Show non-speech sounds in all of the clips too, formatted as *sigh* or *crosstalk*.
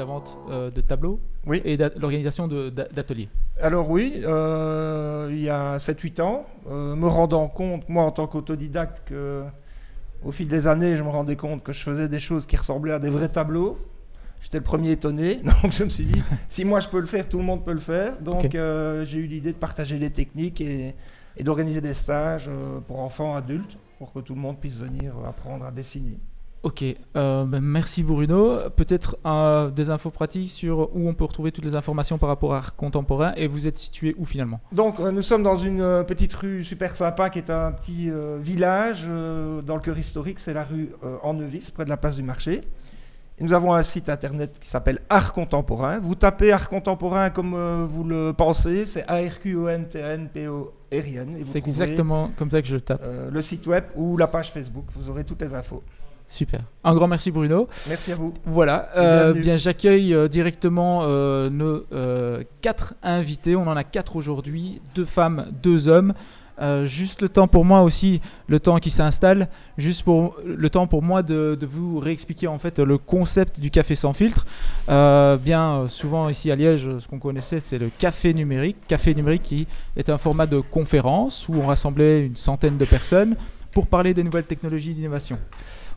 la vente euh, de tableaux Oui. et l'organisation d'ateliers. Alors oui, euh, il y a 7-8 ans, euh, me rendant compte, moi en tant qu'autodidacte, que au fil des années, je me rendais compte que je faisais des choses qui ressemblaient à des vrais tableaux. J'étais le premier étonné, *laughs* donc je me suis dit, si moi je peux le faire, tout le monde peut le faire. Donc j'ai eu l'idée de partager les techniques et, et d'organiser des stages pour enfants, adultes, pour que tout le monde puisse venir apprendre à dessiner. Ok, euh, ben, merci Bruno. Peut-être euh, des infos pratiques sur où on peut retrouver toutes les informations par rapport à art contemporain et vous êtes situé où finalement? Donc euh, nous sommes dans une petite rue super sympa qui est un petit village dans le cœur historique, c'est la rue Ennevis, près de la place du marché. Et nous avons un site internet qui s'appelle Art Contemporain. Vous tapez Art Contemporain comme vous le pensez, c'est A-R-Q-O-N-T-N-P-O-R-I-N. et vous C'est exactement comme ça que je le tape. euh, le site web ou la page Facebook, vous aurez toutes les infos. Super. Un grand merci Bruno. Merci à vous. Voilà, euh, bien j'accueille euh, directement euh, nos euh, quatre invités. On en a quatre aujourd'hui, deux femmes, deux hommes. Euh, juste le temps pour moi aussi, le temps qui s'installe, juste pour le temps pour moi de, de vous réexpliquer en fait le concept du café sans filtre. Euh, bien souvent ici à Liège, ce qu'on connaissait c'est le café numérique. Café numérique qui est un format de conférence où on rassemblait une centaine de personnes pour parler des nouvelles technologies d'innovation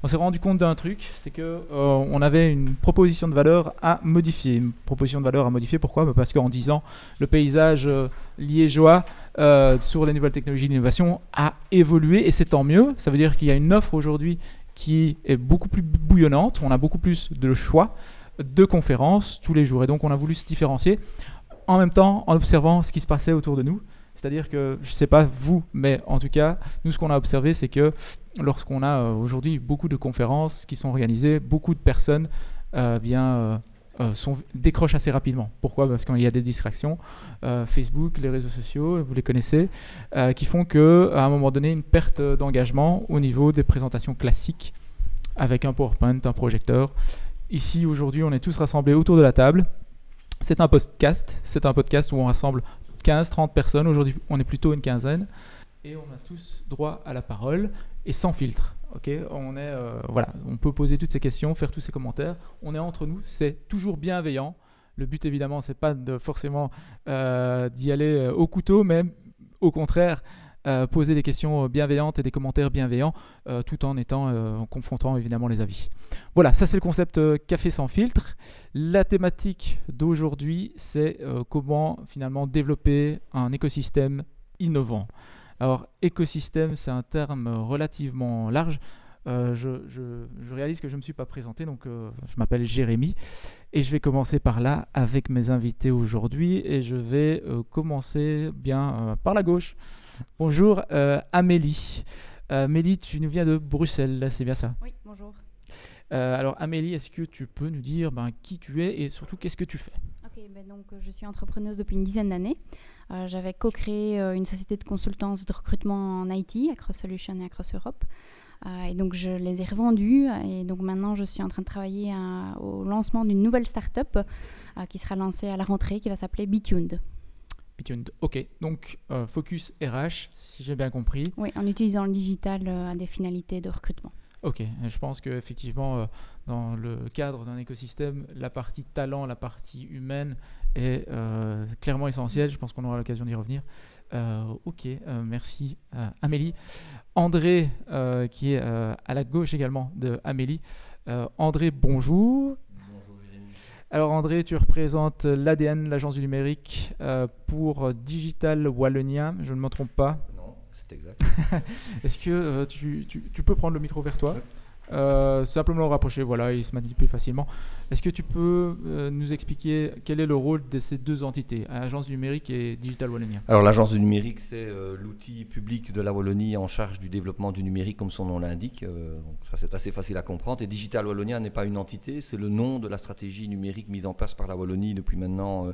on s'est rendu compte d'un truc, c'est que euh, on avait une proposition de valeur à modifier. Une proposition de valeur à modifier, pourquoi? Bah Parce qu'en 10 ans, le paysage euh, liégeois euh, sur les nouvelles technologies d'innovation a évolué et c'est tant mieux. Ça veut dire qu'il y a une offre aujourd'hui qui est beaucoup plus bouillonnante, on a beaucoup plus de choix de conférences tous les jours et donc on a voulu se différencier en même temps en observant ce qui se passait autour de nous. C'est-à-dire que, je ne sais pas vous, mais en tout cas, nous, ce qu'on a observé, c'est que lorsqu'on a euh, aujourd'hui beaucoup de conférences qui sont organisées, beaucoup de personnes euh, bien, euh, sont, décrochent assez rapidement. Pourquoi? Parce qu'il y a des distractions. Facebook, les réseaux sociaux, vous les connaissez, qui font qu'à un moment donné, une perte d'engagement au niveau des présentations classiques avec un PowerPoint, un projecteur. Ici, aujourd'hui, on est tous rassemblés autour de la table. C'est un podcast. C'est un podcast où on rassemble 15-30 personnes. Aujourd'hui, on est plutôt une quinzaine. Et on a tous droit à la parole et sans filtre. On est euh, voilà, on peut poser toutes ces questions, faire tous ces commentaires. On est entre nous, c'est toujours bienveillant. Le but évidemment, c'est pas forcément euh, d'y aller euh, au couteau, mais au contraire, poser des questions bienveillantes et des commentaires bienveillants, tout en étant en confrontant évidemment les avis. Voilà, ça c'est le concept café sans filtre. La thématique d'aujourd'hui, c'est comment finalement développer un écosystème innovant. Alors, écosystème, c'est un terme relativement large. Euh, je, je- je réalise que je ne me suis pas présenté, donc euh, je m'appelle Jérémy. Et je vais commencer par là avec mes invités aujourd'hui. Et je vais euh, commencer bien par la gauche. Bonjour Amélie. Amélie, tu nous viens de Bruxelles, là, c'est bien ça? Oui, bonjour. Alors Amélie, est-ce que tu peux nous dire ben, qui tu es et surtout qu'est-ce que tu fais? Ok, ben donc je suis entrepreneuse depuis une dizaine d'années. Euh, J'avais co-créé euh, une société de consultance de recrutement en IT, Across Solutions et Across Europe. Euh, et donc je les ai revendus et donc maintenant je suis en train de travailler à- au lancement d'une nouvelle start-up qui sera lancée à la rentrée qui va s'appeler Bituned. Bituned. Ok, donc focus RH, si j'ai bien compris. Oui, en utilisant le digital à des finalités de recrutement. Ok, je pense qu'effectivement, dans le cadre d'un écosystème, la partie talent, la partie humaine est euh, clairement essentielle. Je pense qu'on aura l'occasion d'y revenir. Euh, ok, euh, merci Amélie. André, qui est à la gauche également de Amélie. André, bonjour. Bonjour Jérémy. Alors André, tu représentes l'ADN, l'agence du numérique, euh, pour Digital Wallonia, je ne me trompe pas. Non, c'est exact. *laughs* Est-ce que euh, tu, tu- tu peux prendre le micro vers toi? Euh, Simplement le rapprocher, voilà, il se manipule facilement. Est-ce que tu peux euh, nous expliquer quel est le rôle de ces deux entités, Agence du numérique et Digital Wallonia Alors l'agence du numérique, c'est euh, l'outil public de la Wallonie en charge du développement du numérique, comme son nom l'indique. Ça, c'est assez facile à comprendre. Et Digital Wallonia n'est pas une entité, c'est le nom de la stratégie numérique mise en place par la Wallonie depuis maintenant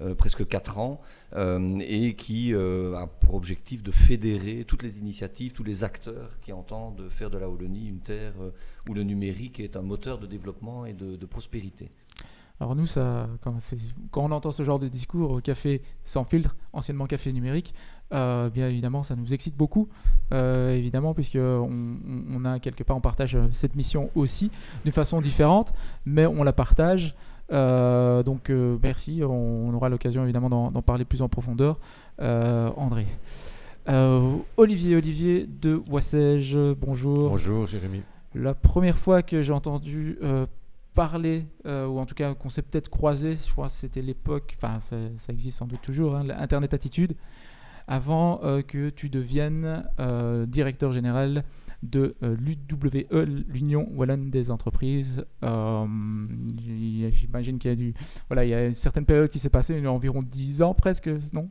euh, presque 4 ans, euh, et qui euh, a pour objectif de fédérer toutes les initiatives, tous les acteurs qui entendent faire de la Wallonie une terre où le numérique est un moteur de développement et de, prospérité. Alors nous, quand, on entend ce genre de discours au café sans filtre, anciennement café numérique, bien évidemment, ça nous excite beaucoup, évidemment, puisque on, a quelque part, on partage cette mission aussi d'une façon différente, mais on la partage donc merci, on, aura l'occasion évidemment d'en parler plus en profondeur. André. Olivier, Olivier de Wassège, bonjour. Bonjour Jérémy. La première fois que j'ai entendu parler, ou en tout cas qu'on s'est peut-être croisé, je crois que c'était l'époque, enfin ça, existe sans doute toujours, hein, Internet Attitude, avant que tu deviennes directeur général de euh, l'UWE, l'Union Wallonne des entreprises. Euh, j'imagine qu'il y a du, voilà, il y a une certaine période qui s'est passée, il y a environ 10 ans presque, non?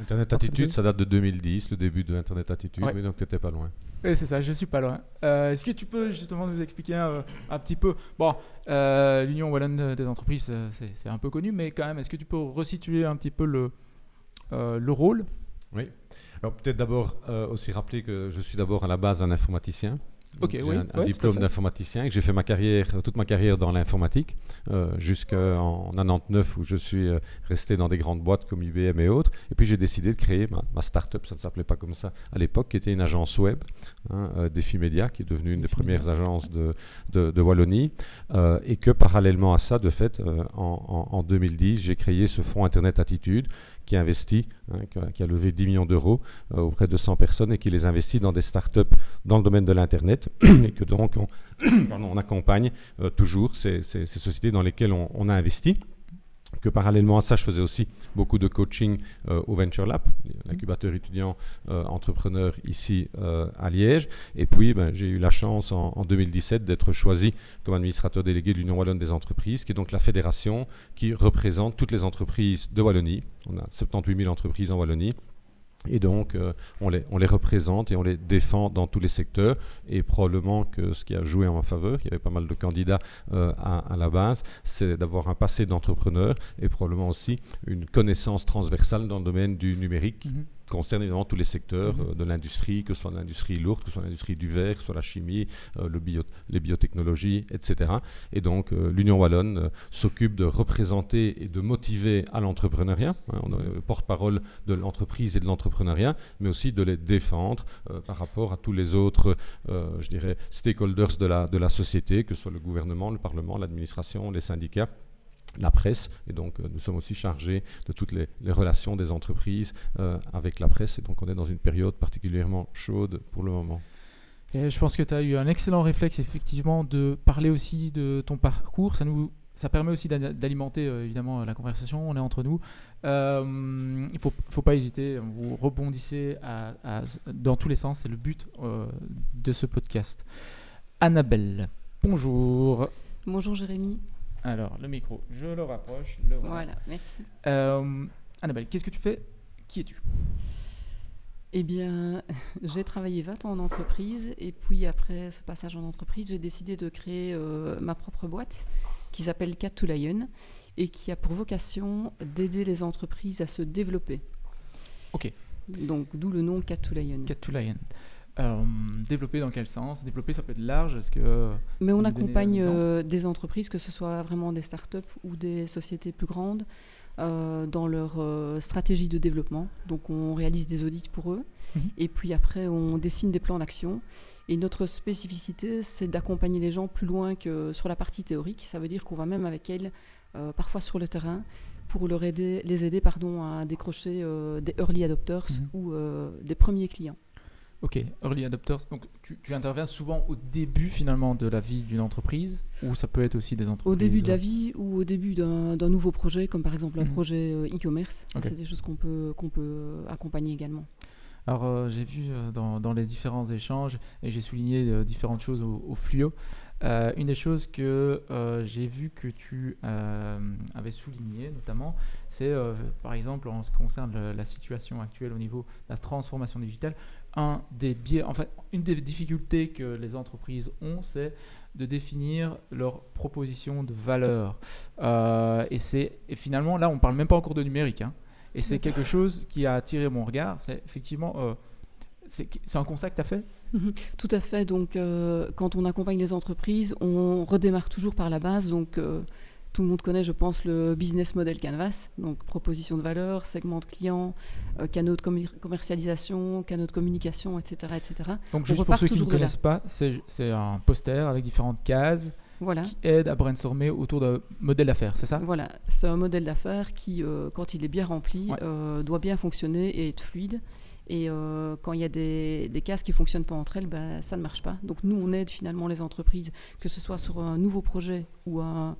Internet Attitude, ça date de 2010, le début de Internet Attitude, mais donc tu n'étais pas loin. Oui, c'est ça, je suis pas loin. Euh, est-ce que tu peux justement nous expliquer un, petit peu? Bon, l'Union Wallonne des entreprises, c'est un peu connu, mais quand même, est-ce que tu peux resituer un petit peu le, le rôle? Oui. Alors peut-être d'abord euh, aussi rappeler que je suis d'abord à la base un informaticien. Ok, j'ai oui, un, diplôme d'informaticien et que j'ai fait ma carrière, toute ma carrière dans l'informatique euh, jusqu'en 99 où je suis euh, resté dans des grandes boîtes comme IBM et autres. Et puis j'ai décidé de créer ma, start-up, ça ne s'appelait pas comme ça à l'époque, qui était une agence web, hein, euh, Défi Média, qui est devenue une des premières agences de, de, Wallonie. et que parallèlement à ça, de fait, en, en 2010, j'ai créé ce fonds Internet Attitude qui investit, hein, qui, a, levé 10 millions d'euros euh, auprès de 100 personnes et qui les investit dans des startups dans le domaine de l'Internet. *clears throat* Et que donc *clears throat* on, accompagne euh, toujours ces, sociétés dans lesquelles on a investi que parallèlement à ça, je faisais aussi beaucoup de coaching euh, au Venture Lab, l'incubateur étudiant euh, entrepreneur ici euh, à Liège. Et puis, ben, j'ai eu la chance en, en 2017 d'être choisi comme administrateur délégué de l'Union Wallonne des entreprises, qui est donc la fédération qui représente toutes les entreprises de Wallonie. On a 78 000 entreprises en Wallonie et donc, euh, on, les, représente et on les défend dans tous les secteurs. Et probablement que ce qui a joué en ma faveur, il y avait pas mal de candidats euh, à, la base, c'est d'avoir un passé d'entrepreneur et probablement aussi une connaissance transversale dans le domaine du numérique. Mhm concerne évidemment tous les secteurs mhm. euh, de l'industrie, que ce soit l'industrie lourde, que ce soit l'industrie du verre, que ce soit la chimie, euh, le bio, les biotechnologies, etc. Et donc euh, l'Union Wallonne s'occupe de représenter et de motiver à l'entrepreneuriat. Hein, on est le porte-parole de l'entreprise et de l'entrepreneuriat, mais aussi de les défendre par rapport à tous les autres, je dirais, stakeholders de la, de la société, que ce soit le gouvernement, le Parlement, l'administration, les syndicats la presse. Et donc, euh, nous sommes aussi chargés de toutes les, relations des entreprises euh, avec la presse. Et donc, on est dans une période particulièrement chaude pour le moment. Et je pense que tu as eu un excellent réflexe, effectivement, de parler aussi de ton parcours. Ça nous. Ça permet aussi d'alimenter euh, évidemment la conversation, on est entre nous. il ne faut, faut, pas hésiter, vous rebondissez dans tous les sens, c'est le but de ce podcast. Annabelle, bonjour. Bonjour Jérémy. Alors, le micro, je le rapproche. voilà. merci. Euh, Annabelle, qu'est-ce que tu fais? Qui es-tu? Eh bien, *laughs* j'ai travaillé 20 ans en entreprise et puis après ce passage en entreprise, j'ai décidé de créer euh, ma propre boîte qui s'appelle Cat to Lion et qui a pour vocation d'aider les entreprises à se développer. Ok. Donc, d'où le nom Cat to Lion. Cat to Lion. Euh, développer dans quel sens? Développer, ça peut être large. Est-ce que Mais on accompagne euh, des entreprises, que ce soit vraiment des startups ou des sociétés plus grandes, euh, dans leur stratégie de développement. Donc, on réalise des audits pour eux. Mhm. Et puis après, on dessine des plans d'action. Et notre spécificité, c'est d'accompagner les gens plus loin que sur la partie théorique. Ça veut dire qu'on va même avec elles, parfois sur le terrain, pour leur aider, les aider pardon, à décrocher des early adopters mhm. ou des premiers clients. Ok, early adopters. Donc tu, interviens souvent au début finalement de la vie d'une entreprise ou ça peut être aussi des entreprises Au début de la vie ou au début d'un nouveau projet, comme par exemple un mhm. projet euh, e-commerce. C'est des choses qu'on peut, qu'on peut accompagner également. Alors euh, j'ai vu euh, dans, dans, les différents échanges et j'ai souligné différentes choses au, au fluo. une des choses que j'ai vu que tu avais souligné notamment, c'est par exemple en ce qui concerne la situation actuelle au niveau de la transformation digitale, un des biais, enfin, une des difficultés que les entreprises ont, c'est de définir leur proposition de valeur. Euh, et c'est finalement, là, on parle même pas encore de numérique. Hein. et c'est quelque chose qui a attiré mon regard. C'est effectivement, euh, c'est un constat que tu as fait? Mhm. Tout à fait. Donc, euh, quand on accompagne les entreprises, on redémarre toujours par la base. Donc, tout le monde connaît, je pense, le business model Canvas, donc proposition de valeur, segment de clients, euh, canaux de commercialisation, canaux de communication, etc. etc. Donc, juste pour ceux qui ne connaissent pas, c'est un poster avec différentes cases voilà. qui aide à brainstormer autour d'un modèle d'affaires, c'est ça? Voilà, c'est un modèle d'affaires qui, euh, quand il est bien rempli, Ouais. euh, doit bien fonctionner et être fluide. Et euh, quand il y a des, des cases qui ne fonctionnent pas entre elles, ben, ça ne marche pas. Donc nous, on aide finalement les entreprises, que ce soit sur un nouveau projet ou, un-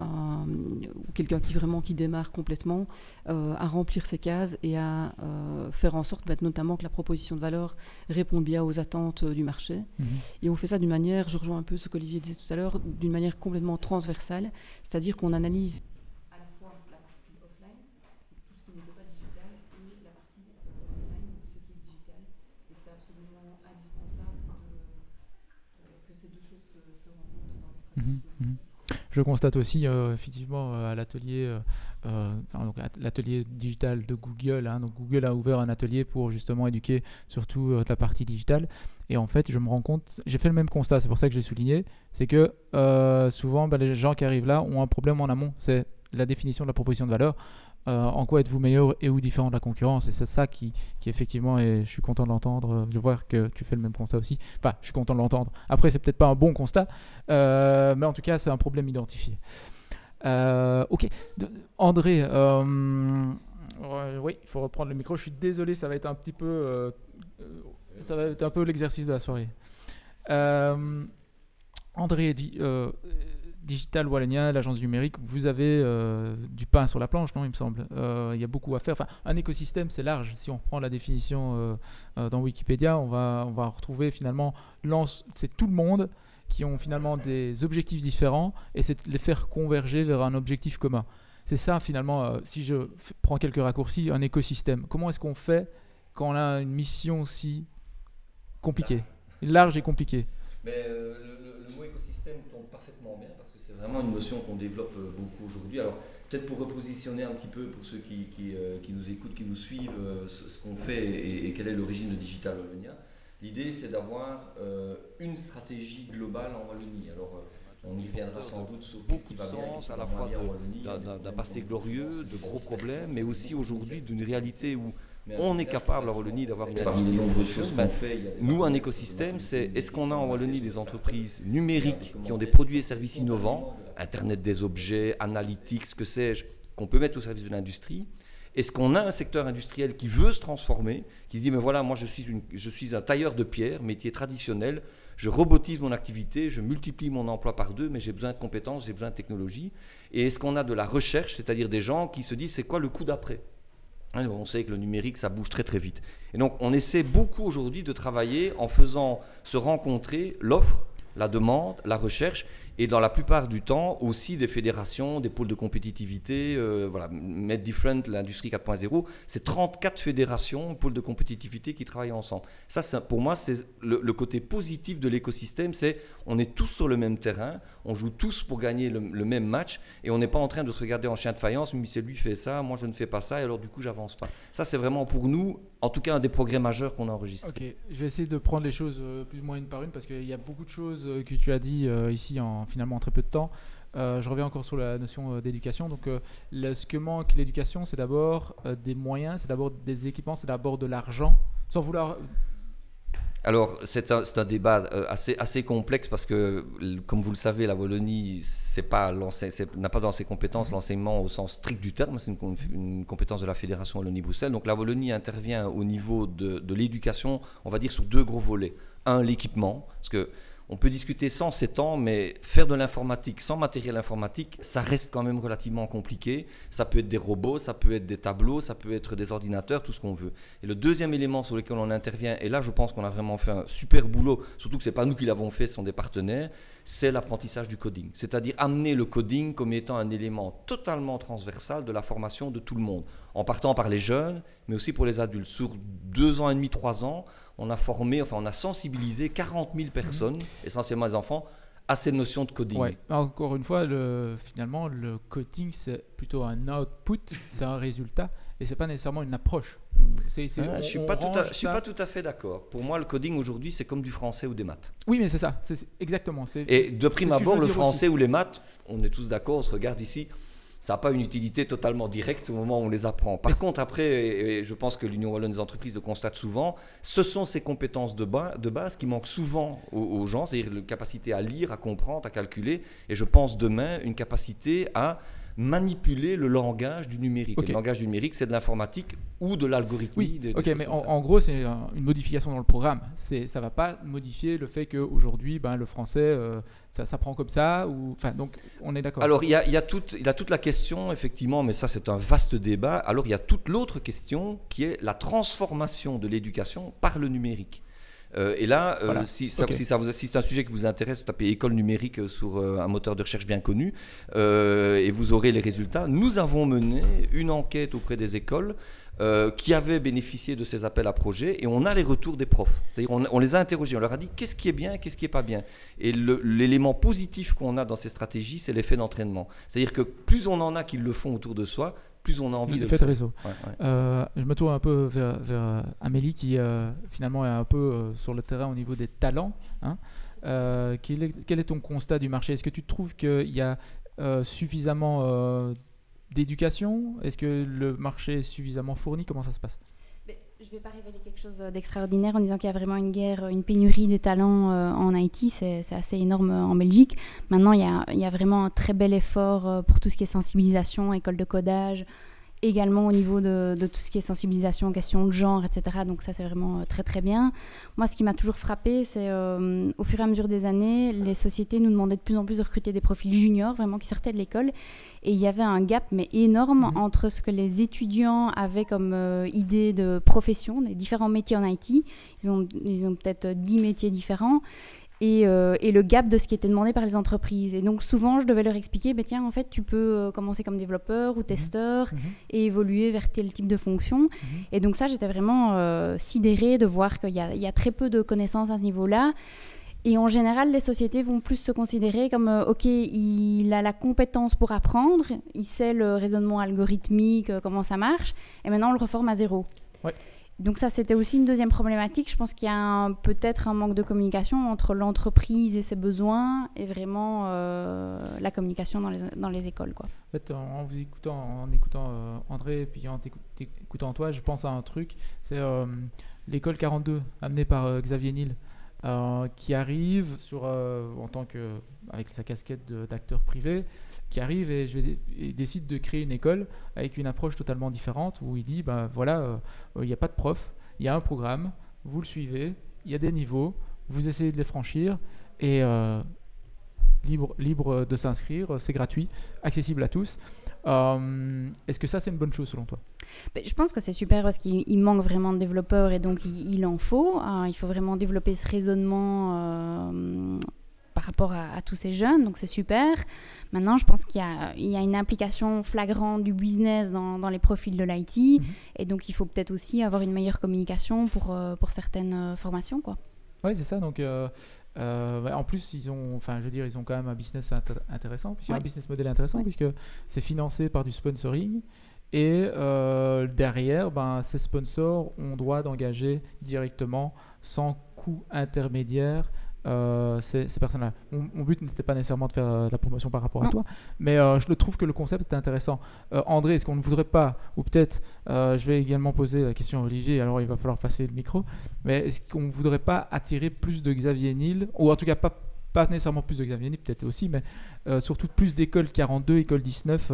ou quelqu'un qui vraiment qui démarre complètement, euh, à remplir ces cases et à euh, faire en sorte ben, notamment que la proposition de valeur réponde bien aux attentes euh, du marché. Mhm. Et on fait ça d'une manière, je rejoins un peu ce qu'Olivier disait tout à l'heure, d'une manière complètement transversale, c'est-à-dire qu'on analyse à la fois la partie offline, tout ce qui n'était pas digital, et la partie euh, online, ce qui est digital. Et c'est absolument indispensable de- euh, que ces deux choses se, se rencontrent dans les Mhm, stratégies. mhm. Je constate aussi euh, effectivement euh, à l'atelier, euh, l'atelier digital de Google. hein. donc Google a ouvert un atelier pour justement éduquer surtout la partie digitale. Et en fait, je me rends compte, j'ai fait le même constat, c'est pour ça que j'ai souligné, c'est que souvent bah, les gens qui arrivent là ont un problème en amont, c'est la définition de la proposition de valeur. Euh, en quoi êtes-vous meilleur et ou différent de la concurrence? Et c'est ça qui, qui effectivement, et je suis content de l'entendre, je vois que tu fais le même constat aussi. Enfin, je suis content de l'entendre. Après, c'est peut-être pas un bon constat, euh, mais en tout cas, c'est un problème identifié. Euh, ok, De- André, euh, euh, oui, il faut reprendre le micro. Je suis désolé, ça va être un petit peu, euh, euh, ça va être un peu l'exercice de la soirée. Euh, André dit, euh, Digital Wallonia, l'agence numérique, vous avez euh, du pain sur la planche, non Il me semble. Euh, Il y a beaucoup à faire. Enfin, un écosystème, c'est large. Si on reprend la définition euh, dans Wikipédia, on va, on va retrouver finalement, c'est tout le monde qui ont finalement des objectifs différents et c'est de les faire converger vers un objectif commun. C'est ça finalement, si je prends quelques raccourcis, un écosystème. Comment est-ce qu'on fait quand on a une mission si compliquée, large et compliquée Mais le, le- le mot écosystème tombe parfaitement bien vraiment une notion qu'on développe euh, beaucoup aujourd'hui. Alors peut-être pour repositionner un petit peu pour ceux qui, qui, euh, qui nous écoutent, qui nous suivent, euh, ce, ce qu'on fait et, et quelle est l'origine de Digital Wallonia. L'idée c'est d'avoir euh, une stratégie globale en Wallonie. Alors on y reviendra sans doute sur ce qui beaucoup de va bien, sens, qui à la fois bien d'un- passé glorieux, de gros problèmes, mais aussi aujourd'hui d'une réalité où on est capable, peut-être Wallonie, d'avoir une Parmi les nombreuses choses qu'on fait, Nous, un écosystème, c'est est-ce qu'on a en Wallonie des entreprises numériques qui ont des produits et services innovants, Internet des objets, analytics, que sais-je, qu'on peut mettre au service de l'industrie? Est-ce qu'on a un secteur industriel qui veut se transformer, qui se dit, mais voilà, moi je suis, une- je suis un tailleur de pierre, métier traditionnel, je robotise mon activité, je multiplie mon emploi par deux, mais j'ai besoin de compétences, j'ai besoin de technologie. Et est-ce qu'on a de la recherche, c'est-à-dire des gens qui se disent, c'est quoi le coup d'après? On sait que le numérique, ça bouge très très vite. Et donc, on essaie beaucoup aujourd'hui de travailler en faisant se rencontrer l'offre, la demande, la recherche, et dans la plupart du temps aussi des fédérations, des pôles de compétitivité. euh, voilà, Med Different, l'industrie 4.0, c'est 34 fédérations, pôles de compétitivité qui travaillent ensemble. Ça, pour moi, c'est le, côté positif de l'écosystème, c'est on est tous sur le même terrain, on joue tous pour gagner le, le même match, et on n'est pas en train de se regarder en chien de faïence, mais c'est lui fait ça, moi je ne fais pas ça, et alors du coup j'avance pas. Ça, c'est vraiment pour nous, en tout cas, un des progrès majeurs qu'on a enregistré. Ok, je vais essayer de prendre les choses euh, plus ou moins une par une parce qu'il y a beaucoup de choses euh, que tu as dit euh, ici en finalement en très peu de temps. Je reviens encore sur la notion d'éducation. Donc, ce que manque l'éducation, c'est d'abord des moyens, c'est d'abord des équipements, c'est d'abord de l'argent. Sans vouloir. Alors, c'est un, débat euh, assez, assez complexe parce que, comme vous le savez, la Wallonie n'a pas dans ses compétences l'enseignement au sens strict du terme, c'est une compétence de la Fédération Wallonie-Bruxelles. Donc, la Wallonie intervient au niveau de, de l'éducation, on va dire, sur deux gros volets. Un, l'équipement, parce que on peut discuter sans ces temps, mais faire de l'informatique sans matériel informatique, ça reste quand même relativement compliqué. Ça peut être des robots, ça peut être des tableaux, ça peut être des ordinateurs, tout ce qu'on veut. Et le deuxième élément sur lequel on intervient, et là je pense qu'on a vraiment fait un super boulot, surtout que ce n'est pas nous qui l'avons fait, ce sont des partenaires, c'est l'apprentissage du coding. C'est-à-dire amener le coding comme étant un élément totalement transversal de la formation de tout le monde, en partant par les jeunes, mais aussi pour les adultes. Sur deux ans et demi, trois ans, on a formé, enfin on a sensibilisé 40 000 personnes, essentiellement les enfants, à ces notions de coding. Ouais. Encore une fois, le, finalement, le coding, c'est plutôt un output, c'est un résultat, et c'est pas nécessairement une approche. Ah, on- je suis on pas tout à, range je suis pas tout à fait d'accord. Pour moi, le coding aujourd'hui, c'est comme du français ou des maths. Oui, mais c'est ça, c'est exactement. Et de prime abord, le français ou les maths, on est tous d'accord, on se regarde ici. Ça n'a pas une utilité totalement directe au moment où on les apprend. Par contre, après, et je pense que l'Union Wallonne des entreprises le constate souvent, ce sont ces compétences de, de base qui manquent souvent aux, gens, c'est-à-dire la capacité à lire, à comprendre, à calculer, et je pense demain une capacité à manipuler le langage du numérique. le langage du numérique, c'est de l'informatique ou de l'algorithme. Oui, ok, mais en, gros, c'est une modification dans le programme. Ça ne va pas modifier le fait qu'aujourd'hui, ben, le français, euh, ça s'apprend comme ça. Ou, donc, on est d'accord. Alors, il y a, y, a toute, y a toute la question, effectivement, mais ça, c'est un vaste débat. Alors, il y a toute l'autre question qui est la transformation de l'éducation par le numérique. Euh, et là, euh, si, ça, si, ça vous, c'est un sujet qui vous intéresse, vous tapez école numérique euh, sur un moteur de recherche bien connu et vous aurez les résultats. Nous avons mené une enquête auprès des écoles qui avaient bénéficié de ces appels à projets et on a les retours des profs. C'est-à-dire on, les a interrogés, on leur a dit qu'est-ce qui est bien, qu'est-ce qui est pas bien? Et l'élément positif qu'on a dans ces stratégies, c'est l'effet d'entraînement. C'est-à-dire que plus on en a qui le font autour de soi, plus on a envie de faire. réseau. Euh, je me tourne un peu vers, vers Amélie qui euh, finalement est un peu euh, sur le terrain au niveau des talents. Hein. Quel est, quel, est, ton constat du marché? Est-ce que tu trouves qu'il y a suffisamment d'éducation? Est-ce que le marché est suffisamment fourni? Comment ça se passe? Je ne vais pas révéler quelque chose d'extraordinaire en disant qu'il y a vraiment une guerre, une pénurie des talents en Haïti. C'est assez énorme en Belgique. Maintenant, il y, a, il y, a, vraiment un très bel effort pour tout ce qui est sensibilisation, école de codage, également au niveau de, tout ce qui est sensibilisation, question de genre, etc. Donc ça, c'est vraiment euh, très très bien. Moi, ce qui m'a toujours frappé, c'est euh, au fur et à mesure des années, les sociétés nous demandaient de plus en plus de recruter des profils juniors, vraiment qui sortaient de l'école. Et il y avait un gap, mais énorme, mhm. entre ce que les étudiants avaient comme euh, idée de profession, des différents métiers en IT. Ils ont, ils ont peut-être 10 métiers différents. Euh, et, le gap de ce qui était demandé par les entreprises. Et donc souvent, je devais leur expliquer, bah, tiens, en fait, tu peux euh, commencer comme développeur ou mhm. testeur mhm. et évoluer vers tel type de fonction. Mhm. Et donc ça, j'étais vraiment euh, sidérée de voir qu'il y, a très peu de connaissances à ce niveau-là. Et en général, les sociétés vont plus se considérer comme, OK, il a la compétence pour apprendre, il sait le raisonnement algorithmique, comment ça marche, et maintenant on le reforme à zéro. Ouais. Donc ça, c'était aussi une deuxième problématique. Je pense qu'il y a peut-être un manque de communication entre l'entreprise et ses besoins et vraiment euh, la communication dans les, écoles. Quoi. En vous écoutant, en écoutant euh, André et puis en écoutant toi, je pense à un truc. C'est euh, l'école 42 amenée par Xavier Niel. Qui arrive sur, en tant que, avec sa casquette d'acteur privé, qui arrive et, je vais, décide de créer une école avec une approche totalement différente où il dit ben voilà, euh, il n'y a pas de prof, il y a un programme, vous le suivez, il y a des niveaux, vous essayez de les franchir et euh, libre, libre de s'inscrire, c'est gratuit, accessible à tous. Euh, est-ce que ça, c'est une bonne chose selon toi? Ben, Je pense que c'est super parce qu'il manque vraiment de développeurs et donc il, en faut. Hein. il faut vraiment développer ce raisonnement par rapport à, tous ces jeunes, donc c'est super. Maintenant, je pense qu'il y, y, a une implication flagrante du business dans, dans les profils de l'IT, mhm. et donc il faut peut-être aussi avoir une meilleure communication pour, euh, pour certaines euh, formations. Quoi. Oui, c'est ça. Donc, euh, en plus, ils ont, enfin, je veux dire, ils ont quand même un business intéressant, puisque un business model intéressant, puisque c'est financé par du sponsoring. Et derrière, ben, ces sponsors ont droit d'engager directement, sans coût intermédiaire, euh, ces, personnes-là. Mon, but n'était pas nécessairement de faire euh, la promotion par rapport à toi, mais euh, je le trouve que le concept est intéressant. André, est-ce qu'on ne voudrait pas, ou peut-être, je vais également poser la question à Olivier, alors il va falloir passer le micro, mais est-ce qu'on ne voudrait pas attirer plus de Xavier Nil, ou en tout cas pas, pas nécessairement plus de Xavier Nil, peut-être aussi, mais surtout plus d'écoles 42, école 19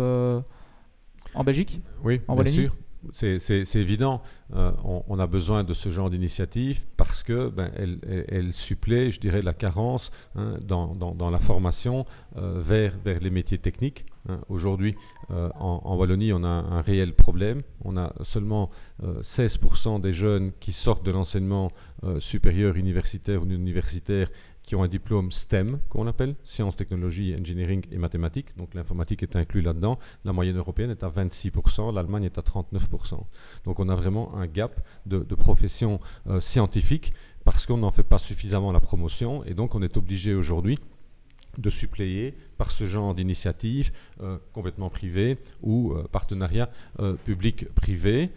en Belgique Oui, en bien sûr. C'est évident, euh, on, a besoin de ce genre d'initiative parce que ben, elle, elle, supplée, je dirais, la carence hein, dans, dans, la formation euh, vers, vers les métiers techniques. Hein. Aujourd'hui, euh, en, Wallonie, on a un réel problème. On a seulement 16% des jeunes qui sortent de l'enseignement supérieur universitaire ou universitaire qui ont un diplôme STEM, qu'on appelle, sciences, technologies, engineering et mathématiques. Donc l'informatique est inclus là-dedans. La moyenne européenne est à 26%, l'Allemagne est à 39%. Donc on a vraiment un gap de, professions euh, scientifiques parce qu'on n'en fait pas suffisamment la promotion et donc on est obligé aujourd'hui de suppléer par ce genre d'initiative euh, complètement privée ou euh, partenariat euh, public-privé.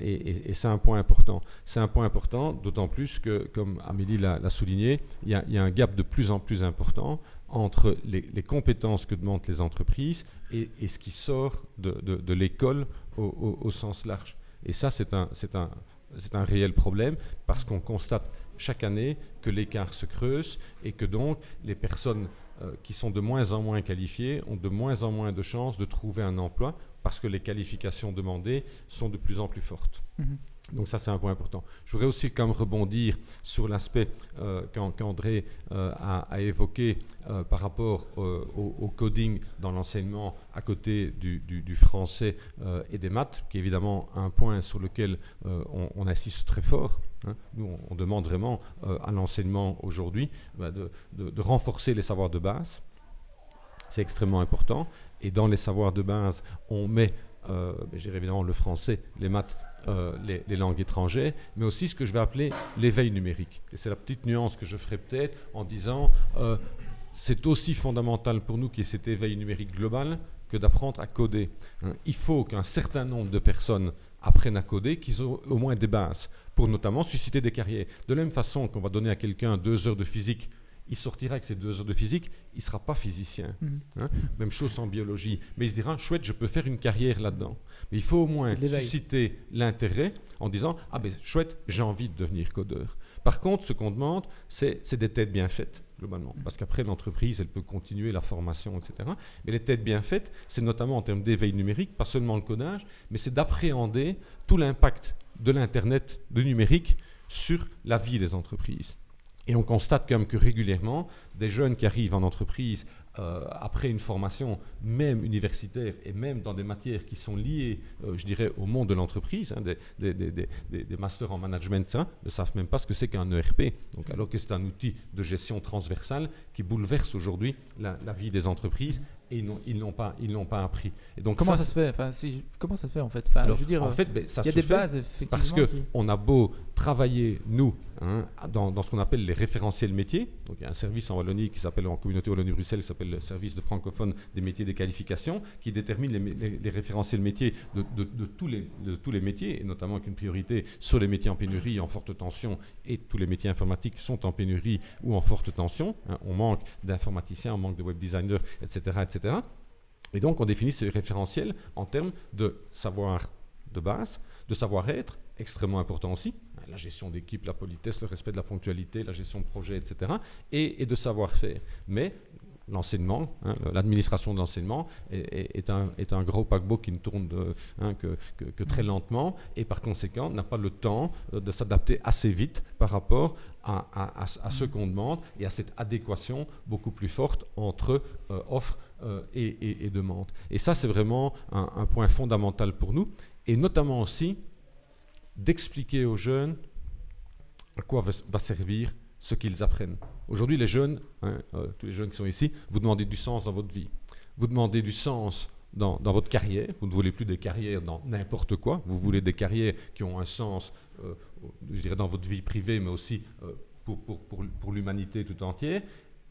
et, c'est un point important. C'est un point important, d'autant plus que, comme Amélie l'a souligné, il y, a un gap de plus en plus important entre les, compétences que demandent les entreprises et, ce qui sort de, l'école au, sens large. Et ça, c'est un, réel problème parce qu'on constate chaque année que l'écart se creuse et que donc les personnes euh, qui sont de moins en moins qualifiés ont de moins en moins de chances de trouver un emploi parce que les qualifications demandées sont de plus en plus fortes. Mhm. Donc ça, c'est un point important. Je voudrais aussi comme rebondir sur l'aspect euh, qu'André euh, a, évoqué par rapport au, coding dans l'enseignement à côté du, français et des maths, qui est évidemment un point sur lequel on, insiste très fort. Hein. Nous, on, demande vraiment euh, à l'enseignement aujourd'hui bah, de, renforcer les savoirs de base. C'est extrêmement important. Et dans les savoirs de base, on met, euh, évidemment, le français, les maths, euh, les, langues étrangères, mais aussi ce que je vais appeler l'éveil numérique. Et c'est la petite nuance que je ferai peut-être en disant euh, c'est aussi fondamental pour nous qu'il y ait cet éveil numérique global que d'apprendre à coder. Hein. Il faut qu'un certain nombre de personnes apprennent à coder, qu'ils ont au moins des bases pour notamment susciter des carrières. De la même façon qu'on va donner à quelqu'un deux heures de physique, il sortira avec ces deux heures de physique, il ne sera pas physicien. Mhm. Hein. Même chose en biologie. Mais il se dira, chouette, je peux faire une carrière là-dedans. Mais il faut au moins susciter l'intérêt en disant, ah ben chouette, j'ai envie de devenir codeur. Par contre, ce qu'on demande, c'est des têtes bien faites globalement. Mhm. Parce qu'après, l'entreprise, elle peut continuer la formation, etc. Mais les têtes bien faites, c'est notamment en termes d'éveil numérique, pas seulement le codage, mais c'est d'appréhender tout l'impact de l'Internet, de numérique, sur la vie des entreprises. Et on constate quand même que régulièrement, des jeunes qui arrivent en entreprise euh, après une formation, même universitaire, et même dans des matières qui sont liées, euh, je dirais, au monde de l'entreprise, hein, des, masters en management, hein, ne savent même pas ce que c'est qu'un ERP. Donc, alors que c'est un outil de gestion transversale qui bouleverse aujourd'hui la, vie des entreprises et ils n'ont pas, ils l'ont pas appris. Et donc comment ça, se fait? Enfin, si, Comment ça se fait en fait? Enfin, je veux dire, En fait, ben, ça il y a des bases effectivement. Parce que on a beau travailler nous hein, dans, ce qu'on appelle les référentiels métiers. Donc il y a un service en Wallonie qui s'appelle en communauté Wallonie-Bruxelles qui s'appelle le service de francophone des métiers des qualifications, qui détermine les, référentiels métiers de, de, de, tous les, de tous les métiers et notamment avec une priorité sur les métiers en pénurie, en forte tension et tous les métiers informatiques sont en pénurie ou en forte tension. Hein. on manque d'informaticiens, on manque de web designers, etc., etc. Et donc, on définit ces référentiels en termes de savoir de base, de savoir-être, extrêmement important aussi, la gestion d'équipe, la politesse, le respect de la ponctualité, la gestion de projet, etc., et, de savoir-faire. Mais l'enseignement, hein, l'administration de l'enseignement est, un, est, un, gros paquebot qui ne tourne hein, que, très lentement et par conséquent n'a pas le temps euh, de s'adapter assez vite par rapport à, ce qu'on demande et à cette adéquation beaucoup plus forte entre euh, offre euh, et, demande. Et ça, c'est vraiment un, point fondamental pour nous et notamment aussi d'expliquer aux jeunes à quoi va servir ce qu'ils apprennent. Aujourd'hui, les jeunes, hein, euh, tous les jeunes qui sont ici, vous demandez du sens dans votre vie. Vous demandez du sens dans, votre carrière. Vous ne voulez plus des carrières dans n'importe quoi. Vous voulez des carrières qui ont un sens, euh, je dirais, dans votre vie privée, mais aussi euh, pour, pour, pour l'humanité tout entière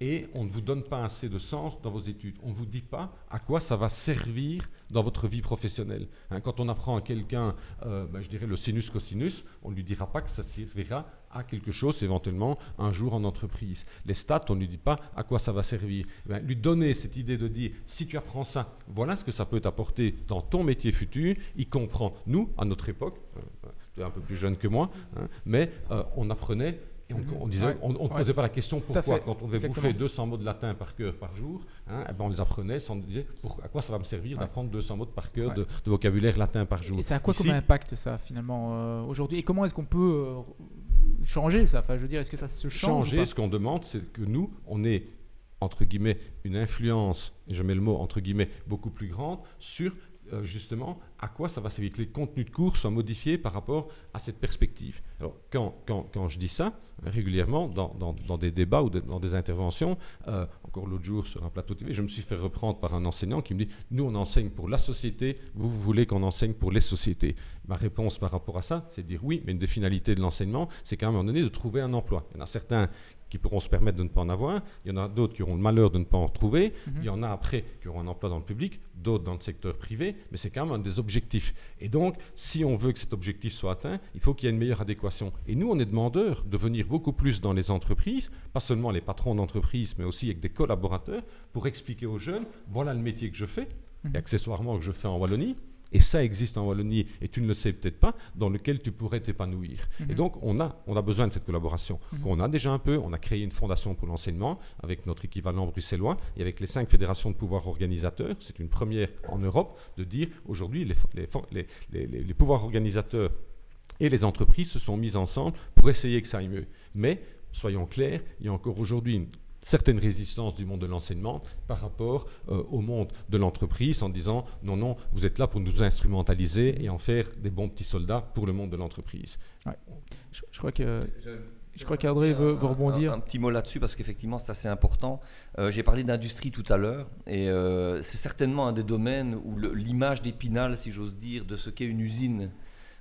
et on ne vous donne pas assez de sens dans vos études. On ne vous dit pas à quoi ça va servir dans votre vie professionnelle. Hein, quand on apprend à quelqu'un, euh, ben, je dirais le sinus cosinus, on ne lui dira pas que ça servira à quelque chose éventuellement un jour en entreprise. Les stats, on ne lui dit pas à quoi ça va servir. Eh ben, lui donner cette idée de dire, si tu apprends ça, voilà ce que ça peut t'apporter dans ton métier futur, il comprend. Nous, à notre époque, euh, tu es un peu plus jeune que moi, hein, mais euh, on apprenait on, disait, on, ne posait pas la question pourquoi. Quand on devait bouffer 200 mots de latin par cœur par jour, hein, eh ben on les apprenait sans dire à quoi ça va me servir d'apprendre 200 mots par cœur de, vocabulaire latin par jour. Et c'est à quoi comme impact ça finalement euh, aujourd'hui? Et comment est-ce qu'on peut euh, changer ça? Enfin, je veux dire, est-ce que ça se change Changer, ce qu'on demande, c'est que nous, on ait entre guillemets une influence, et je mets le mot entre guillemets, beaucoup plus grande sur euh, justement à quoi ça va servir, que les contenus de cours soient modifiés par rapport à cette perspective. Alors, quand, je dis ça, régulièrement, dans, des débats ou dans des interventions, euh, encore l'autre jour sur un plateau TV, je me suis fait reprendre par un enseignant qui me dit Nous, on enseigne pour la société, vous, vous voulez qu'on enseigne pour les sociétés. Ma réponse par rapport à ça, c'est de dire oui, mais une des finalités de l'enseignement, c'est qu'à un moment donné, de trouver un emploi. Il y en a certains qui pourront se permettre de ne pas en avoir. Il y en a d'autres qui auront le malheur de ne pas en retrouver. Mhm. Il y en a après qui auront un emploi dans le public, d'autres dans le secteur privé. Mais c'est quand même un des objectifs. Et donc, si on veut que cet objectif soit atteint, il faut qu'il y ait une meilleure adéquation. Et nous, on est demandeurs de venir beaucoup plus dans les entreprises, pas seulement les patrons d'entreprise, mais aussi avec des collaborateurs, pour expliquer aux jeunes, voilà le métier que je fais, et mhm. accessoirement que je fais en Wallonie et ça existe en Wallonie, et tu ne le sais peut-être pas, dans lequel tu pourrais t'épanouir. Et mhm. donc, on a, on a besoin de cette collaboration, mhm. qu'on a déjà un peu. On a créé une fondation pour l'enseignement, avec notre équivalent bruxellois, et avec les cinq fédérations de pouvoirs organisateurs. C'est une première en Europe de dire, aujourd'hui, les, les, les pouvoirs organisateurs et les entreprises se sont mis ensemble pour essayer que ça aille mieux. Mais, soyons clairs, il y a encore aujourd'hui une certaines résistances du monde de l'enseignement par rapport euh, au monde de l'entreprise en disant non, non, vous êtes là pour nous instrumentaliser et en faire des bons petits soldats pour le monde de l'entreprise. Je, crois que... Je, crois qu'André veut, rebondir. Un, petit mot là-dessus parce qu'effectivement c'est assez important. Euh, j'ai parlé d'industrie tout à l'heure et euh, c'est certainement un des domaines où l'image d'Épinal, si j'ose dire, de ce qu'est une usine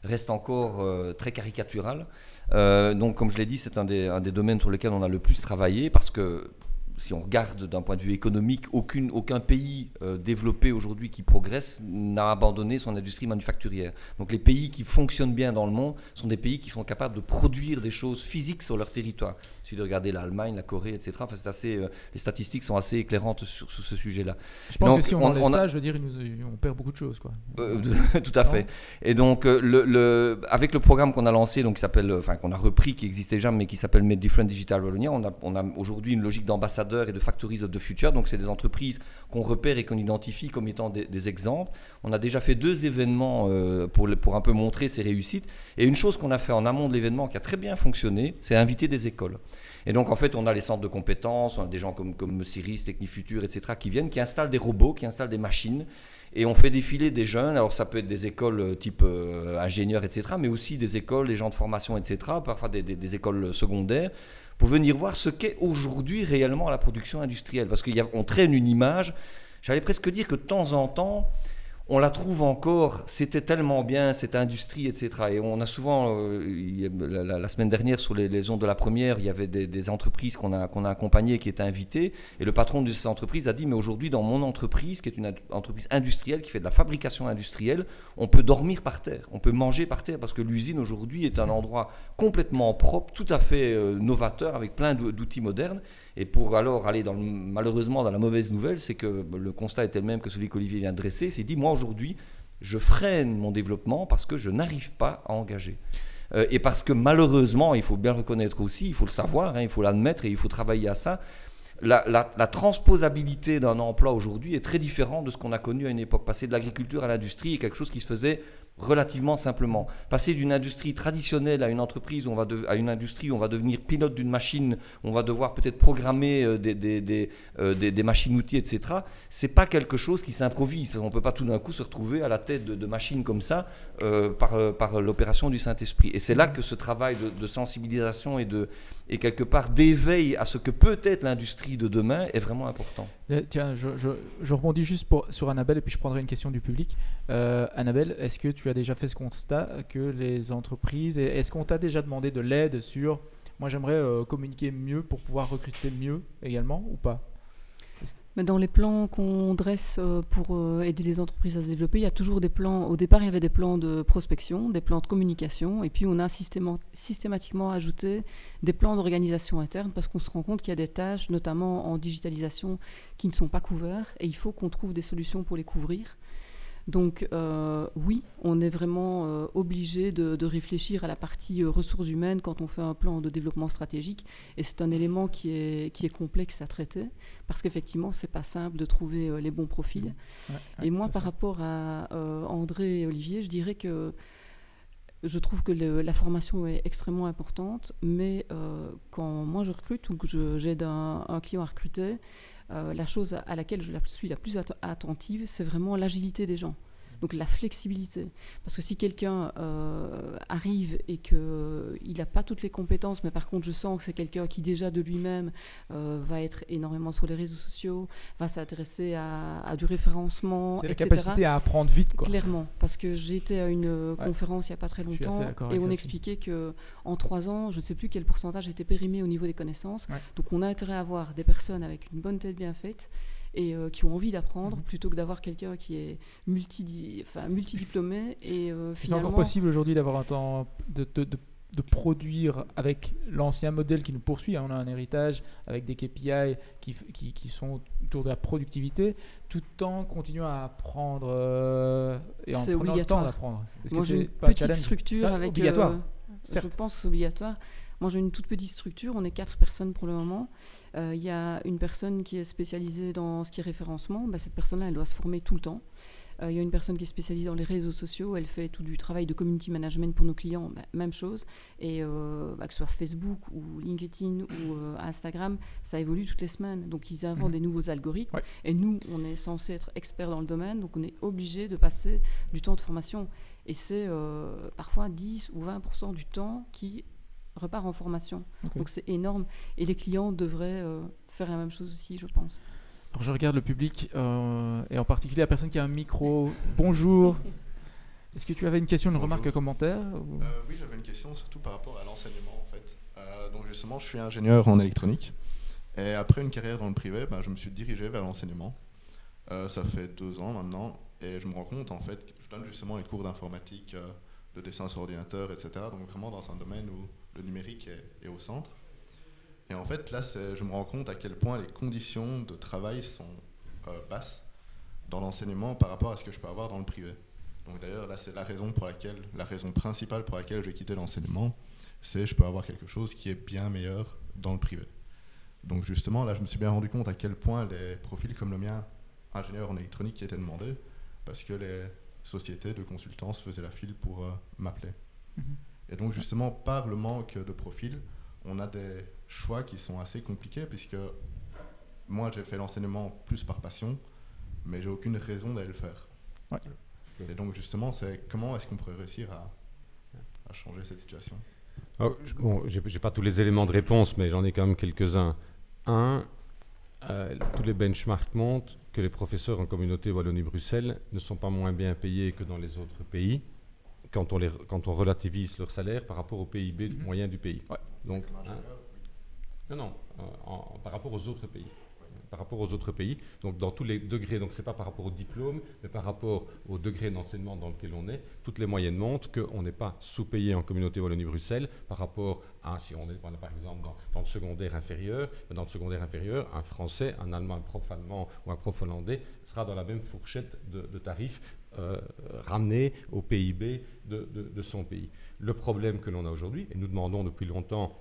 reste encore très caricatural. Euh, donc, comme je l'ai dit, c'est un des, un des domaines sur lesquels on a le plus travaillé parce que si on regarde d'un point de vue économique, aucune, aucun pays euh, développé aujourd'hui qui progresse n'a abandonné son industrie manufacturière. Donc les pays qui fonctionnent bien dans le monde sont des pays qui sont capables de produire des choses physiques sur leur territoire. Il suffit de regarder l'Allemagne, la Corée, etc. Enfin, c'est assez, euh, les statistiques sont assez éclairantes sur, ce sujet-là. Je pense que si on, on, ça, je veux dire, on perd beaucoup de choses. Quoi. Euh, *laughs* tout à fait. Et donc, le, le, avec le programme qu'on a lancé, donc qui s'appelle, enfin qu'on a repris, qui existait déjà, mais qui s'appelle Made Different Digital Wallonia, on a, on a aujourd'hui une logique d'ambassadeur et de Factories of the Future. Donc, c'est des entreprises qu'on repère et qu'on identifie comme étant des, exemples. On a déjà fait deux événements euh, pour, pour un peu montrer ces réussites. Et une chose qu'on a fait en amont de l'événement qui a très bien fonctionné, c'est inviter des écoles. Et donc, en fait, on a les centres de compétences, on a des gens comme, comme Ciris, Technifutur, etc., qui viennent, qui installent des robots, qui installent des machines. Et on fait défiler des jeunes. Alors, ça peut être des écoles euh, type euh, ingénieurs, etc., mais aussi des écoles, des gens de formation, etc., parfois des écoles secondaires pour venir voir ce qu'est aujourd'hui réellement la production industrielle. Parce qu'on traîne une image, j'allais presque dire que de temps en temps, on la trouve encore, c'était tellement bien cette industrie, etc. Et on a souvent, euh, la, semaine dernière sur les, ondes de la première, il y avait des, entreprises qu'on a, a accompagnées qui étaient invitées, et le patron de ces entreprises a dit, mais aujourd'hui dans mon entreprise, qui est une entreprise industrielle, qui fait de la fabrication industrielle, on peut dormir par terre, on peut manger par terre, parce que l'usine aujourd'hui est un endroit complètement propre, tout à fait euh, novateur, avec plein d'outils modernes, et pour alors aller dans malheureusement dans la mauvaise nouvelle, c'est que le constat est le même que celui qu'Olivier vient de dresser. C'est dit, moi aujourd'hui, je freine mon développement parce que je n'arrive pas à engager. Euh, et parce que malheureusement, il faut bien reconnaître aussi, il faut le savoir, hein, il faut l'admettre et il faut travailler à ça. La, la transposabilité d'un emploi aujourd'hui est très différente de ce qu'on a connu à une époque. Passer de l'agriculture à l'industrie est quelque chose qui se faisait relativement simplement. Passer d'une industrie traditionnelle à une entreprise, on va à une industrie où on va devenir pilote d'une machine, on va devoir peut-être programmer euh, euh, des, des, machines-outils, etc. C'est pas quelque chose qui s'improvise. On peut pas tout d'un coup se retrouver à la tête de, machines comme ça euh, par, par l'opération du Saint-Esprit. Et c'est là que ce travail de, sensibilisation et de et quelque part d'éveil à ce que peut être l'industrie de demain est vraiment important. Tiens, je, rebondis juste sur Annabelle et puis je prendrai une question du public. Annabelle, est-ce que tu as déjà fait ce constat que les entreprises, est-ce qu'on t'a déjà demandé de l'aide sur, moi j'aimerais euh, communiquer mieux pour pouvoir recruter mieux également ou pas? Dans les plans qu'on dresse euh, pour euh, aider les entreprises à se développer, il y a toujours des plans. Au départ, il y avait des plans de prospection, des plans de communication, et puis on a systématiquement ajouté des plans d'organisation interne parce qu'on se rend compte qu'il y a des tâches, notamment en digitalisation, qui ne sont pas couvertes, et il faut qu'on trouve des solutions pour les couvrir. Donc euh, oui, on est vraiment euh, obligé de, réfléchir à la partie euh, ressources humaines quand on fait un plan de développement stratégique. Et c'est un élément qui est, qui est complexe à traiter parce qu'effectivement, c'est pas simple de trouver les bons profils. Mmh. et moi, par rapport à André et Olivier, je dirais que je trouve que la formation est extrêmement importante, mais quand moi je recrute ou que j'aide un, un, client à recruter, la chose à laquelle je suis la plus attentive, c'est vraiment l'agilité des gens. Donc la flexibilité. Parce que si quelqu'un euh, arrive et qu'il n'a pas toutes les compétences, mais par contre je sens que c'est quelqu'un qui déjà de lui-même euh, va être énormément sur les réseaux sociaux, va s'intéresser à, du référencement, C'est la capacité à apprendre vite. Quoi. Clairement. Parce que j'étais à une conférence il n'y a pas très longtemps et on expliquait qu'en trois ans, je ne sais plus quel pourcentage était périmé au niveau des connaissances. Donc on a intérêt à avoir des personnes avec une bonne tête bien faite et euh, qui ont envie d'apprendre mhm. plutôt que d'avoir quelqu'un qui est multi, enfin, multidiplômé. Et, euh, c'est encore possible aujourd'hui d'avoir un temps de, de, de, produire avec l'ancien modèle qui nous poursuit hein, On a un héritage avec des KPI qui, qui, qui, sont autour de la productivité, tout en continuant à apprendre euh, et en prenant le temps d'apprendre? Est-ce que c'est une petite structure avec obligatoire Je pense que c'est obligatoire. Moi, j'ai une toute petite structure. On est quatre personnes pour le moment. Euh, il y a une personne qui est spécialisée dans ce qui est référencement. Bah, cette personne-là, elle doit se former tout le temps. Euh, il y a une personne qui est spécialisée dans les réseaux sociaux. Elle fait tout du travail de community management pour nos clients. Bah, même chose. Et euh, bah, que ce soit Facebook ou LinkedIn ou Instagram, ça évolue toutes les semaines. Donc, ils inventent mhm. des nouveaux algorithmes. Et nous, on est censé être experts dans le domaine. Donc, on est obligé de passer du temps de formation. Et c'est parfois 10 ou 20% du temps qui repart en formation. Donc c'est énorme. Et les clients devraient euh, faire la même chose aussi, je pense. Alors je regarde le public, euh, et en particulier la personne qui a un micro. Bonjour. *laughs* Est-ce que tu avais une question, une remarque, un commentaire euh, Oui, j'avais une question surtout par rapport à l'enseignement en fait. donc justement, je suis ingénieur en électronique. Et après une carrière dans le privé, ben, je me suis dirigé vers l'enseignement. ça fait deux ans maintenant. Et je me rends compte en fait, je donne justement les cours d'informatique, de dessin sur ordinateur, etc. Donc vraiment dans un domaine où le numérique est, au centre. Et en fait, là, je me rends compte à quel point les conditions de travail sont euh, basses dans l'enseignement par rapport à ce que je peux avoir dans le privé. Donc d'ailleurs, là, c'est la raison pour laquelle, la raison principale pour laquelle j'ai quitté l'enseignement, c'est je peux avoir quelque chose qui est bien meilleur dans le privé. Donc justement, là, je me suis bien rendu compte à quel point les profils comme le mien, ingénieur en électronique, étaient demandés, parce que les sociétés de consultance faisaient la file pour euh, m'appeler. Mhm. Et donc justement, par le manque de profil, on a des choix qui sont assez compliqués puisque moi j'ai fait l'enseignement plus par passion, mais j'ai aucune raison d'aller le faire. Et donc justement, c'est comment est-ce qu'on pourrait réussir à, changer cette situation? Oh, Bon, j'ai pas tous les éléments de réponse, mais j'en ai quand même quelques-uns. Un, euh, tous les benchmarks montrent que les professeurs en communauté Wallonie-Bruxelles ne sont pas moins bien payés que dans les autres pays quand on, les, quand on relativise leur salaire par rapport au PIB mhm. moyen du pays. Donc, hein, non, non, euh, par rapport aux autres pays. Par rapport aux autres pays, donc dans tous les degrés, donc c'est pas par rapport au diplôme, mais par rapport au degré d'enseignement dans lequel on est, toutes les moyennes montrent qu'on n'est pas sous-payé en communauté Wallonie-Bruxelles par rapport à, si on est par exemple dans, le secondaire inférieur, dans le secondaire inférieur, un français, un allemand, un prof allemand ou un prof hollandais sera dans la même fourchette de, de tarifs euh, ramener au PIB de, son pays. Le problème que l'on a aujourd'hui, et nous demandons depuis longtemps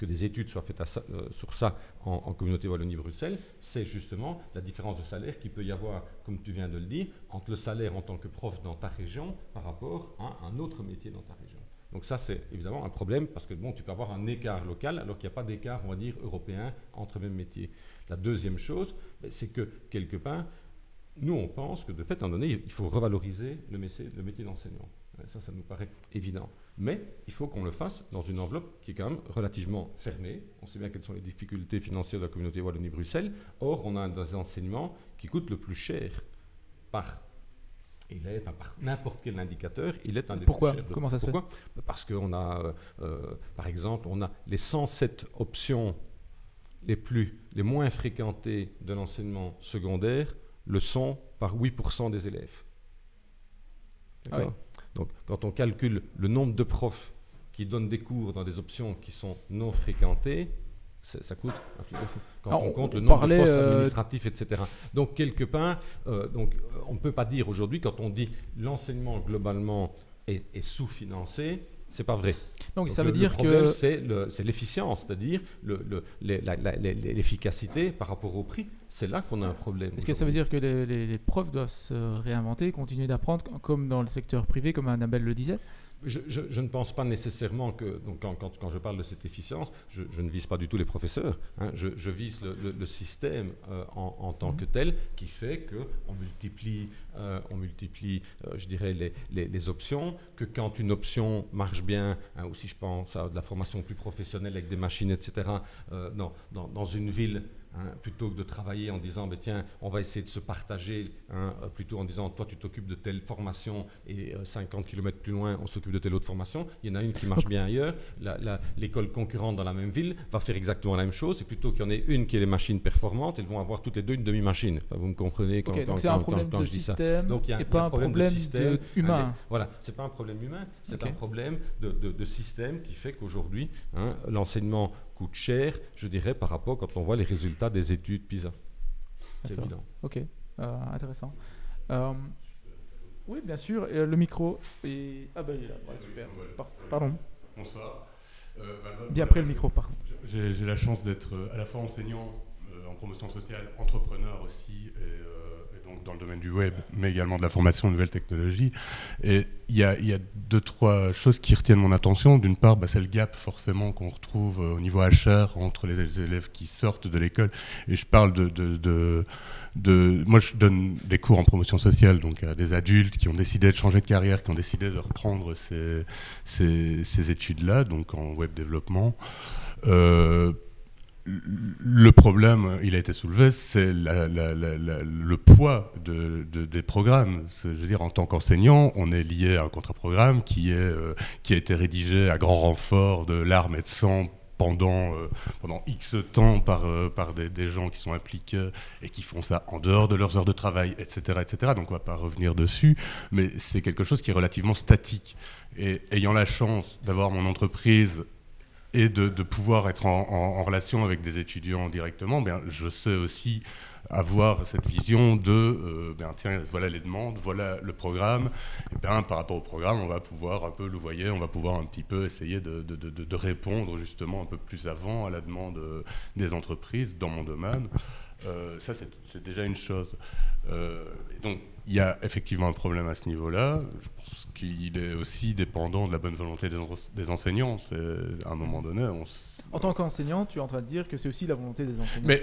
que des études soient faites euh, sur ça en, communauté Wallonie-Bruxelles, c'est justement la différence de salaire qu'il peut y avoir, comme tu viens de le dire, entre le salaire en tant que prof dans ta région par rapport à un autre métier dans ta région. Donc ça, c'est évidemment un problème parce que bon, tu peux avoir un écart local alors qu'il n'y a pas d'écart, on va dire, européen entre mêmes métiers. La deuxième chose, ben, c'est que quelque part, nous, on pense que de fait, à un donné, il faut revaloriser le métier, le métier d'enseignant. Ça, ça nous paraît évident. Mais il faut qu'on le fasse dans une enveloppe qui est quand même relativement fermée. On sait bien quelles sont les difficultés financières de la communauté Wallonie-Bruxelles. Or, on a un des enseignements qui coûte le plus cher par élève, par n'importe quel indicateur, il est un des Pourquoi plus chers. Comment ça se fait Parce qu'on a, euh, euh, par exemple, on a les 107 options les, plus, les moins fréquentées de l'enseignement secondaire le sont par 8% des élèves. Ah Donc, quand on calcule le nombre de profs qui donnent des cours dans des options qui sont non fréquentées, ça coûte quand on, compte le nombre de postes euh, administratifs, etc. Donc quelque part, euh, donc on ne peut pas dire aujourd'hui quand on dit l'enseignement globalement est sous-financé, c'est pas vrai. Donc, ça veut dire que c'est l'efficience, c'est-à-dire l'efficacité par rapport au prix. C'est là qu'on a un problème. Est-ce que ça veut dire que les, profs doivent se réinventer, continuer d'apprendre, comme dans le secteur privé, comme Annabelle le disait? Je, ne pense pas nécessairement que, donc quand, je parle de cette efficience, je, ne vise pas du tout les professeurs, hein. je, vise le, système euh, en, tant que tel qui fait qu'on multiplie, euh, on multiplie euh, je dirais, les, les, options, que quand une option marche bien, hein, ou si je pense à de la formation plus professionnelle avec des machines, etc., dans, dans une ville Hein, plutôt que de travailler en disant, ben, tiens, on va essayer de se partager, hein, euh, plutôt en disant, toi tu t'occupes de telle formation et 50 euh, km plus loin, on s'occupe de telle autre formation. Il y en a une qui marche bien ailleurs. L'école concurrente dans la même ville va faire exactement la même chose. Et plutôt qu'il y en ait une qui ait les machines performantes, elles vont avoir toutes les deux une demi-machine. vous me comprenez quand, c'est un problème de système Donc, il y a, et pas un problème, de système, humain. voilà, c'est pas un problème humain, c'est un problème de, système qui fait qu'aujourd'hui, hein, l'enseignement coûte cher, je dirais, par rapport quand on voit les résultats des études PISA. C'est évident. Ok, euh, intéressant. Euh, oui, bien sûr, et, le micro. Et... Ah ben il est là, super. pardon. Bonsoir. Euh, bien après le micro, par contre. J'ai la chance d'être à la fois enseignant en promotion sociale, entrepreneur aussi, et dans le domaine du web, mais également de la formation aux nouvelles technologies. Et il y a, deux, trois choses qui retiennent mon attention. D'une part, bah, c'est le gap forcément qu'on retrouve euh, au niveau HR entre les élèves qui sortent de l'école. Et je parle de, de, de, Moi, je donne des cours en promotion sociale, donc à des adultes qui ont décidé de changer de carrière, qui ont décidé de reprendre ces, ces, études-là, donc en web développement. Euh, le problème, il a été soulevé, c'est le poids des programmes. Je veux dire, en tant qu'enseignant, on est lié à un contrat-programme euh, qui a été rédigé à grand renfort de larmes et de sang pendant, X temps par, euh, par des, gens qui sont impliqués et qui font ça en dehors de leurs heures de travail, etc. etc. Donc on ne va pas revenir dessus, mais c'est quelque chose qui est relativement statique. Et ayant la chance d'avoir mon entreprise et de, pouvoir être en, relation avec des étudiants directement, bien, je sais aussi avoir cette vision de, euh, ben, tiens, voilà les demandes, voilà le programme, et bien, par rapport au programme, on va pouvoir un peu, le voyez, on va pouvoir un petit peu essayer de, répondre justement un peu plus avant à la demande euh, des entreprises dans mon domaine. Euh, ça, c'est déjà une chose. donc, il y a effectivement un problème à ce niveau-là. Je pense qu'il est aussi dépendant de la bonne volonté des, enseignants. À un moment donné. On en tant qu'enseignant, tu es en train de dire que c'est aussi la volonté des enseignants. Mais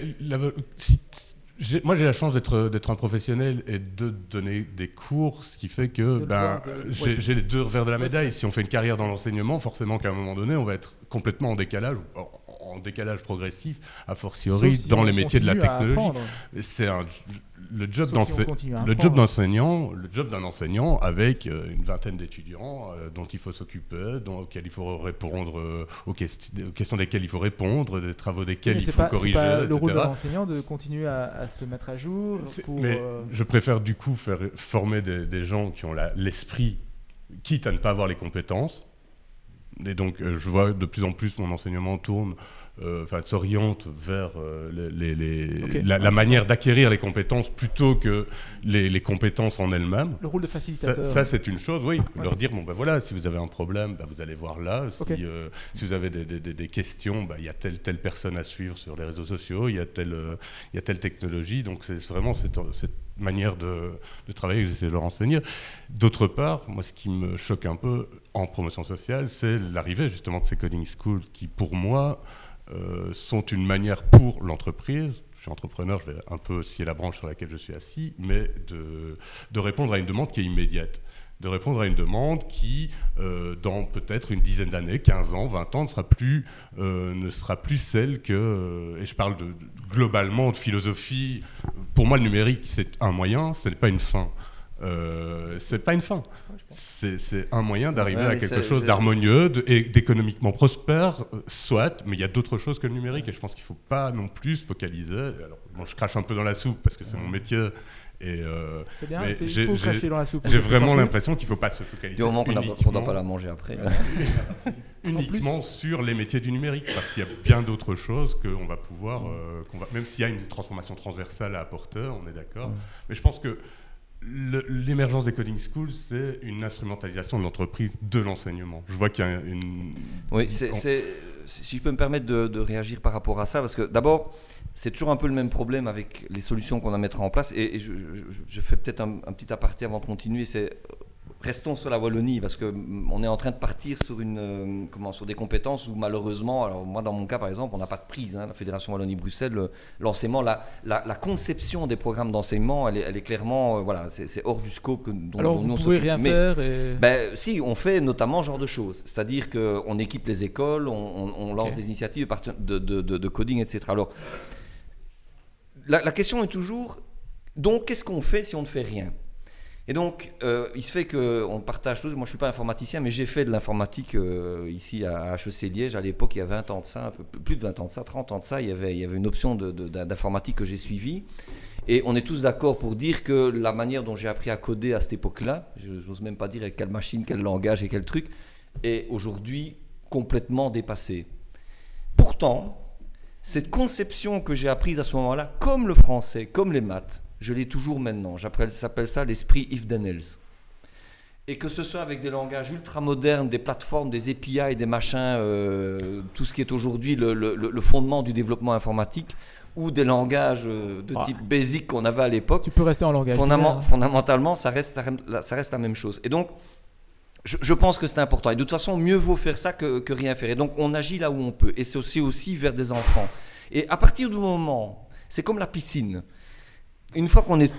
moi, j'ai la chance d'être un professionnel et de donner des cours, ce qui fait que ben, j'ai les deux revers de la médaille. Si on fait une carrière dans l'enseignement, forcément qu'à un moment donné, on va être complètement en décalage, en décalage progressif, a fortiori dans les métiers de la technologie. C'est le job d'enseignant, le job d'un enseignant avec euh, une vingtaine d'étudiants euh, dont il faut s'occuper, auxquels il faut répondre, euh, aux, questions desquelles il faut répondre, des travaux desquels il faut corriger. Pas le rôle de l'enseignant de continuer à, se mettre à jour. mais je préfère du coup faire former des, gens qui ont l'esprit, quitte à ne pas avoir les compétences. Et donc, je vois de plus en plus mon enseignement tourne enfin, s'oriente vers euh, les, la, manière d'acquérir les compétences plutôt que les, compétences en elles-mêmes. Le rôle de facilitateur. Ça, c'est une chose, oui. leur dire, bon ben voilà, si vous avez un problème, ben, vous allez voir là. Si, euh, si vous avez des, des, des questions, ben, il y a telle, telle personne à suivre sur les réseaux sociaux, il y, a telle, il y a telle technologie. Donc c'est vraiment cette, cette manière de, de, travailler que j'essaie de leur enseigner. D'autre part, moi, ce qui me choque un peu en promotion sociale, c'est l'arrivée justement de ces coding schools qui, pour moi, euh, sont une manière pour l'entreprise, je suis entrepreneur, je vais un peu scier la branche sur laquelle je suis assis, mais de, répondre à une demande qui est immédiate de répondre à une demande qui, euh, dans peut-être une dizaine d'années, 15 ans, 20 ans, ne sera plus, euh, ne sera plus celle que, et je parle globalement de philosophie, pour moi le numérique c'est un moyen, ce n'est pas une fin. Euh, c'est pas une fin. C'est un moyen d'arriver à quelque chose d'harmonieux et d'économiquement prospère, euh, soit, mais il y a d'autres choses que le numérique et je pense qu'il ne faut pas non plus se focaliser. Alors, moi, je crache un peu dans la soupe parce que c'est mon métier. Et euh, c'est bien, il faut cracher dans la soupe. J'ai vraiment l'impression qu'il ne faut pas se focaliser. Du moment qu'on ne doit pas la manger après. uniquement *laughs* sur les métiers du numérique, parce qu'il y a bien d'autres choses qu'on va pouvoir, euh, va, même s'il y a une transformation transversale à apporter, on est d'accord. Mais je pense que L'émergence des coding schools, c'est une instrumentalisation de l'entreprise de l'enseignement. Je vois qu'il y a une. Oui, si je peux me permettre de, réagir par rapport à ça, parce que d'abord, c'est toujours un peu le même problème avec les solutions qu'on a à mettre en place. Et, je, fais peut-être un, petit aparté avant de continuer. C'est restons sur la Wallonie parce que mm, on est en train de partir sur une euh, comment sur des compétences où malheureusement alors moi dans mon cas par exemple on n'a pas de prise hein, la fédération Wallonie Bruxelles l'enseignement la, la, conception des programmes d'enseignement elle, est clairement euh, voilà c'est hors du scope que dont, alors vous ne pouvez rien faire ben, si on fait notamment ce genre de choses. C'est-à-dire que on équipe les écoles on, lance des initiatives de, de, de, coding etc alors la, la question est toujours donc qu'est-ce qu'on fait si on ne fait rien? Et donc, euh, il se fait qu'on partage tous. Moi, je ne suis pas informaticien, mais j'ai fait de l'informatique euh, ici à HEC Liège. À l'époque, il y a 20 ans de ça, un peu plus de 20 ans de ça, 30 ans de ça. Il y avait, il y avait une option d'informatique que j'ai suivie. Et on est tous d'accord pour dire que la manière dont j'ai appris à coder à cette époque-là, je n'ose même pas dire avec quelle machine, quel langage et quel truc, est aujourd'hui complètement dépassée. Pourtant, cette conception que j'ai apprise à ce moment-là, comme le français, comme les maths, je l'ai toujours maintenant. J'appelle ça l'esprit if then else. Et que ce soit avec des langages ultra modernes, des plateformes, des API, des machins, euh, tout ce qui est aujourd'hui le, fondement du développement informatique, ou des langages euh, de ah. type basic qu'on avait à l'époque. Tu peux rester en langage. fondamentalement, ça reste, ça reste la même chose. Et donc, je, pense que c'est important. Et de toute façon, mieux vaut faire ça que, que rien faire. Et donc, on agit là où on peut. Et c'est aussi, aussi vers des enfants. Et à partir du moment, c'est comme la piscine une fois qu'on est,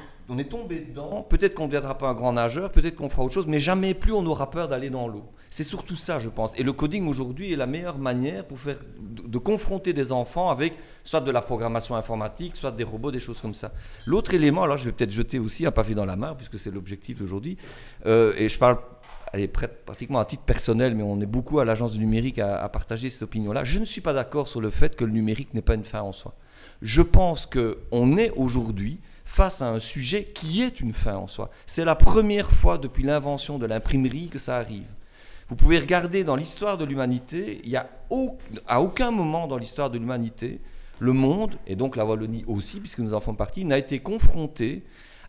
tombé dedans, peut-être qu'on ne deviendra pas un grand nageur, peut-être qu'on fera autre chose, mais jamais plus on aura peur d'aller dans l'eau. C'est surtout ça, je pense. Et le coding aujourd'hui est la meilleure manière pour faire, de, confronter des enfants avec soit de la programmation informatique, soit des robots, des choses comme ça. L'autre élément, alors je vais peut-être jeter aussi un pavé dans la mare, puisque c'est l'objectif d'aujourd'hui, euh, et je parle pratiquement à titre personnel, mais on est beaucoup à l'agence du numérique à, à partager cette opinion-là. Je ne suis pas d'accord sur le fait que le numérique n'est pas une fin en soi. Je pense qu'on est aujourd'hui face à un sujet qui est une fin en soi. C'est la première fois depuis l'invention de l'imprimerie que ça arrive. Vous pouvez regarder dans l'histoire de l'humanité, il y a à aucun moment dans l'histoire de l'humanité, le monde, et donc la Wallonie aussi, puisque nous en faisons partie, n'a été confronté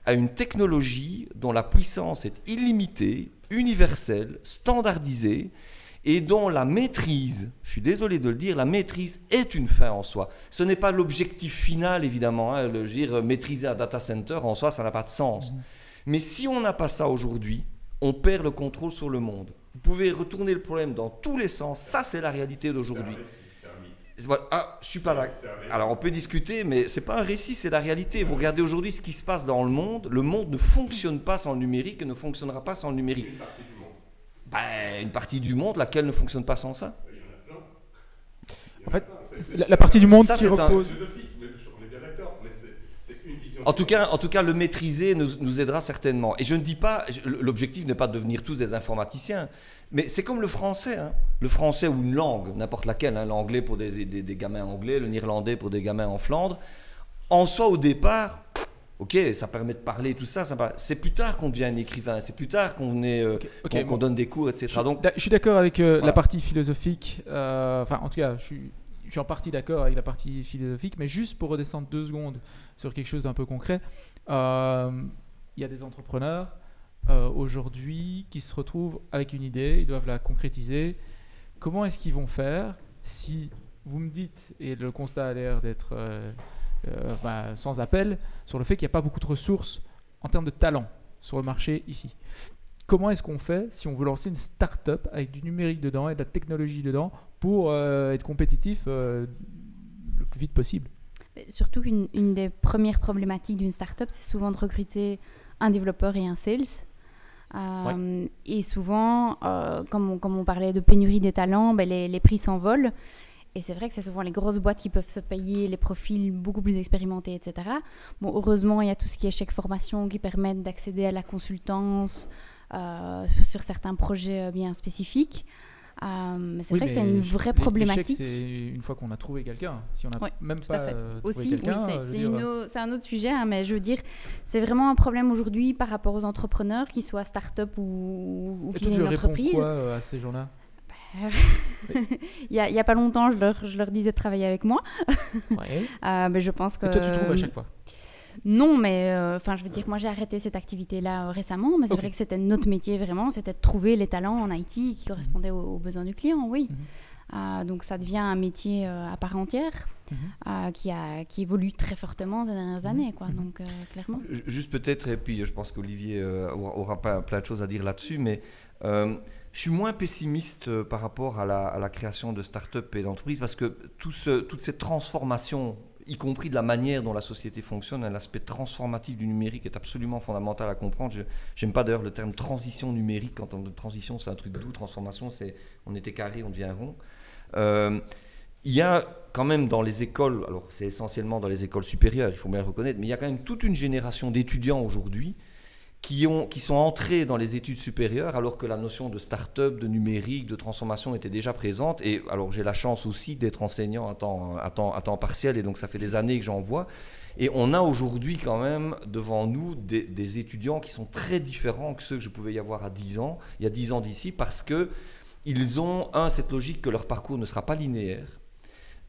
à une technologie dont la puissance est illimitée, universelle, standardisée, et dont la maîtrise, je suis désolé de le dire, la maîtrise est une fin en soi. Ce n'est pas l'objectif final, évidemment. Hein, le, dire, maîtriser un data center, en soi, ça n'a pas de sens. Mhm. Mais si on n'a pas ça aujourd'hui, on perd le contrôle sur le monde. Vous pouvez retourner le problème dans tous les sens. Ça, c'est la réalité d'aujourd'hui. Ah, je suis pas là. Alors on peut discuter, mais c'est pas un récit, c'est la réalité. Vous regardez aujourd'hui ce qui se passe dans le monde. Le monde ne fonctionne pas sans le numérique et ne fonctionnera pas sans le numérique. Ben, une partie du monde, laquelle ne fonctionne pas sans ça. En fait, la, partie du monde qui repose. En tout, cas, en tout cas, le maîtriser nous, nous aidera certainement. Et je ne dis pas, l'objectif n'est pas de devenir tous des informaticiens, mais c'est comme le français. Hein. Le français ou une langue, n'importe laquelle, hein. l'anglais pour des, des, des, gamins anglais, le néerlandais pour des gamins en Flandre. En soi, au départ, Ok, ça permet de parler, tout ça. ça c'est plus tard qu'on devient un écrivain, c'est plus tard qu'on est, euh, donne des cours, etc. Je, Donc, je suis d'accord avec euh, la partie philosophique. Euh, enfin, en tout cas, je suis, je suis en partie d'accord avec la partie philosophique, mais juste pour redescendre deux secondes sur quelque chose d'un peu concret, il y a des entrepreneurs aujourd'hui qui se retrouvent avec une idée, ils doivent la concrétiser. Comment est-ce qu'ils vont faire si vous me dites, et le constat a l'air d'être bah, sans appel sur le fait qu'il n'y a pas beaucoup de ressources en termes de talent sur le marché ici. Comment est-ce qu'on fait si on veut lancer une start-up avec du numérique dedans et de la technologie dedans pour euh, être compétitif euh, le plus vite possible? Surtout qu'une une des premières problématiques d'une start-up, c'est souvent de recruter un développeur et un sales. Et souvent, comme, on, comme, on, parlait de pénurie des talents, ben les, les, prix s'envolent. Et c'est vrai que c'est souvent les grosses boîtes qui peuvent se payer les profils beaucoup plus expérimentés, etc. Bon, heureusement, il y a tout ce qui est chèque formation qui permettent d'accéder à la consultance euh, sur certains projets euh, bien spécifiques. Euh, mais c'est vrai que c'est une vraie problématique. c'est une fois qu'on a trouvé quelqu'un. Si on n'a même pas trouvé Aussi, quelqu'un, c'est un autre sujet, hein, mais je veux dire, c'est vraiment un problème aujourd'hui par rapport aux entrepreneurs, qu'ils soient start-up ou, ou qu'ils aient une entreprise. quoi à ces gens-là? *laughs* il n'y a, a, pas longtemps, je leur, je leur, disais de travailler avec moi. *laughs* Euh, mais je pense que. Et toi, tu trouves à chaque fois? Non, mais euh, enfin, je veux dire, moi j'ai arrêté cette activité-là euh, récemment, mais c'est vrai que c'était notre métier vraiment, c'était de trouver les talents en IT qui correspondaient aux, besoins du client, oui. donc ça devient un métier à part entière. Mhm. qui, a, qui évolue très fortement ces dernières mhm. années, quoi. Donc, clairement. Juste peut-être, et puis je pense qu'Olivier aura, pas plein de choses à dire là-dessus, mais je suis moins pessimiste par rapport à la, création de start-up et d'entreprises parce que tout ce, toute cette transformation y compris de la manière dont la société fonctionne. L'aspect transformatif du numérique est absolument fondamental à comprendre. Je n'aime pas d'ailleurs le terme transition numérique. Quand on dit transition, c'est un truc doux. Transformation, c'est on était carré, on devient rond. Euh, il y a quand même dans les écoles, alors c'est essentiellement dans les écoles supérieures, il faut bien le reconnaître, mais il y a quand même toute une génération d'étudiants aujourd'hui qui, ont, qui sont entrés dans les études supérieures alors que la notion de start-up, de numérique, de transformation était déjà présente. Et alors j'ai la chance aussi d'être enseignant à temps, à, temps, à temps partiel et donc ça fait des années que j'en vois. Et on a aujourd'hui quand même devant nous des, des, étudiants qui sont très différents que ceux que je pouvais y avoir à 10 ans, il y a 10 ans d'ici, parce que ils ont, un, cette logique que leur parcours ne sera pas linéaire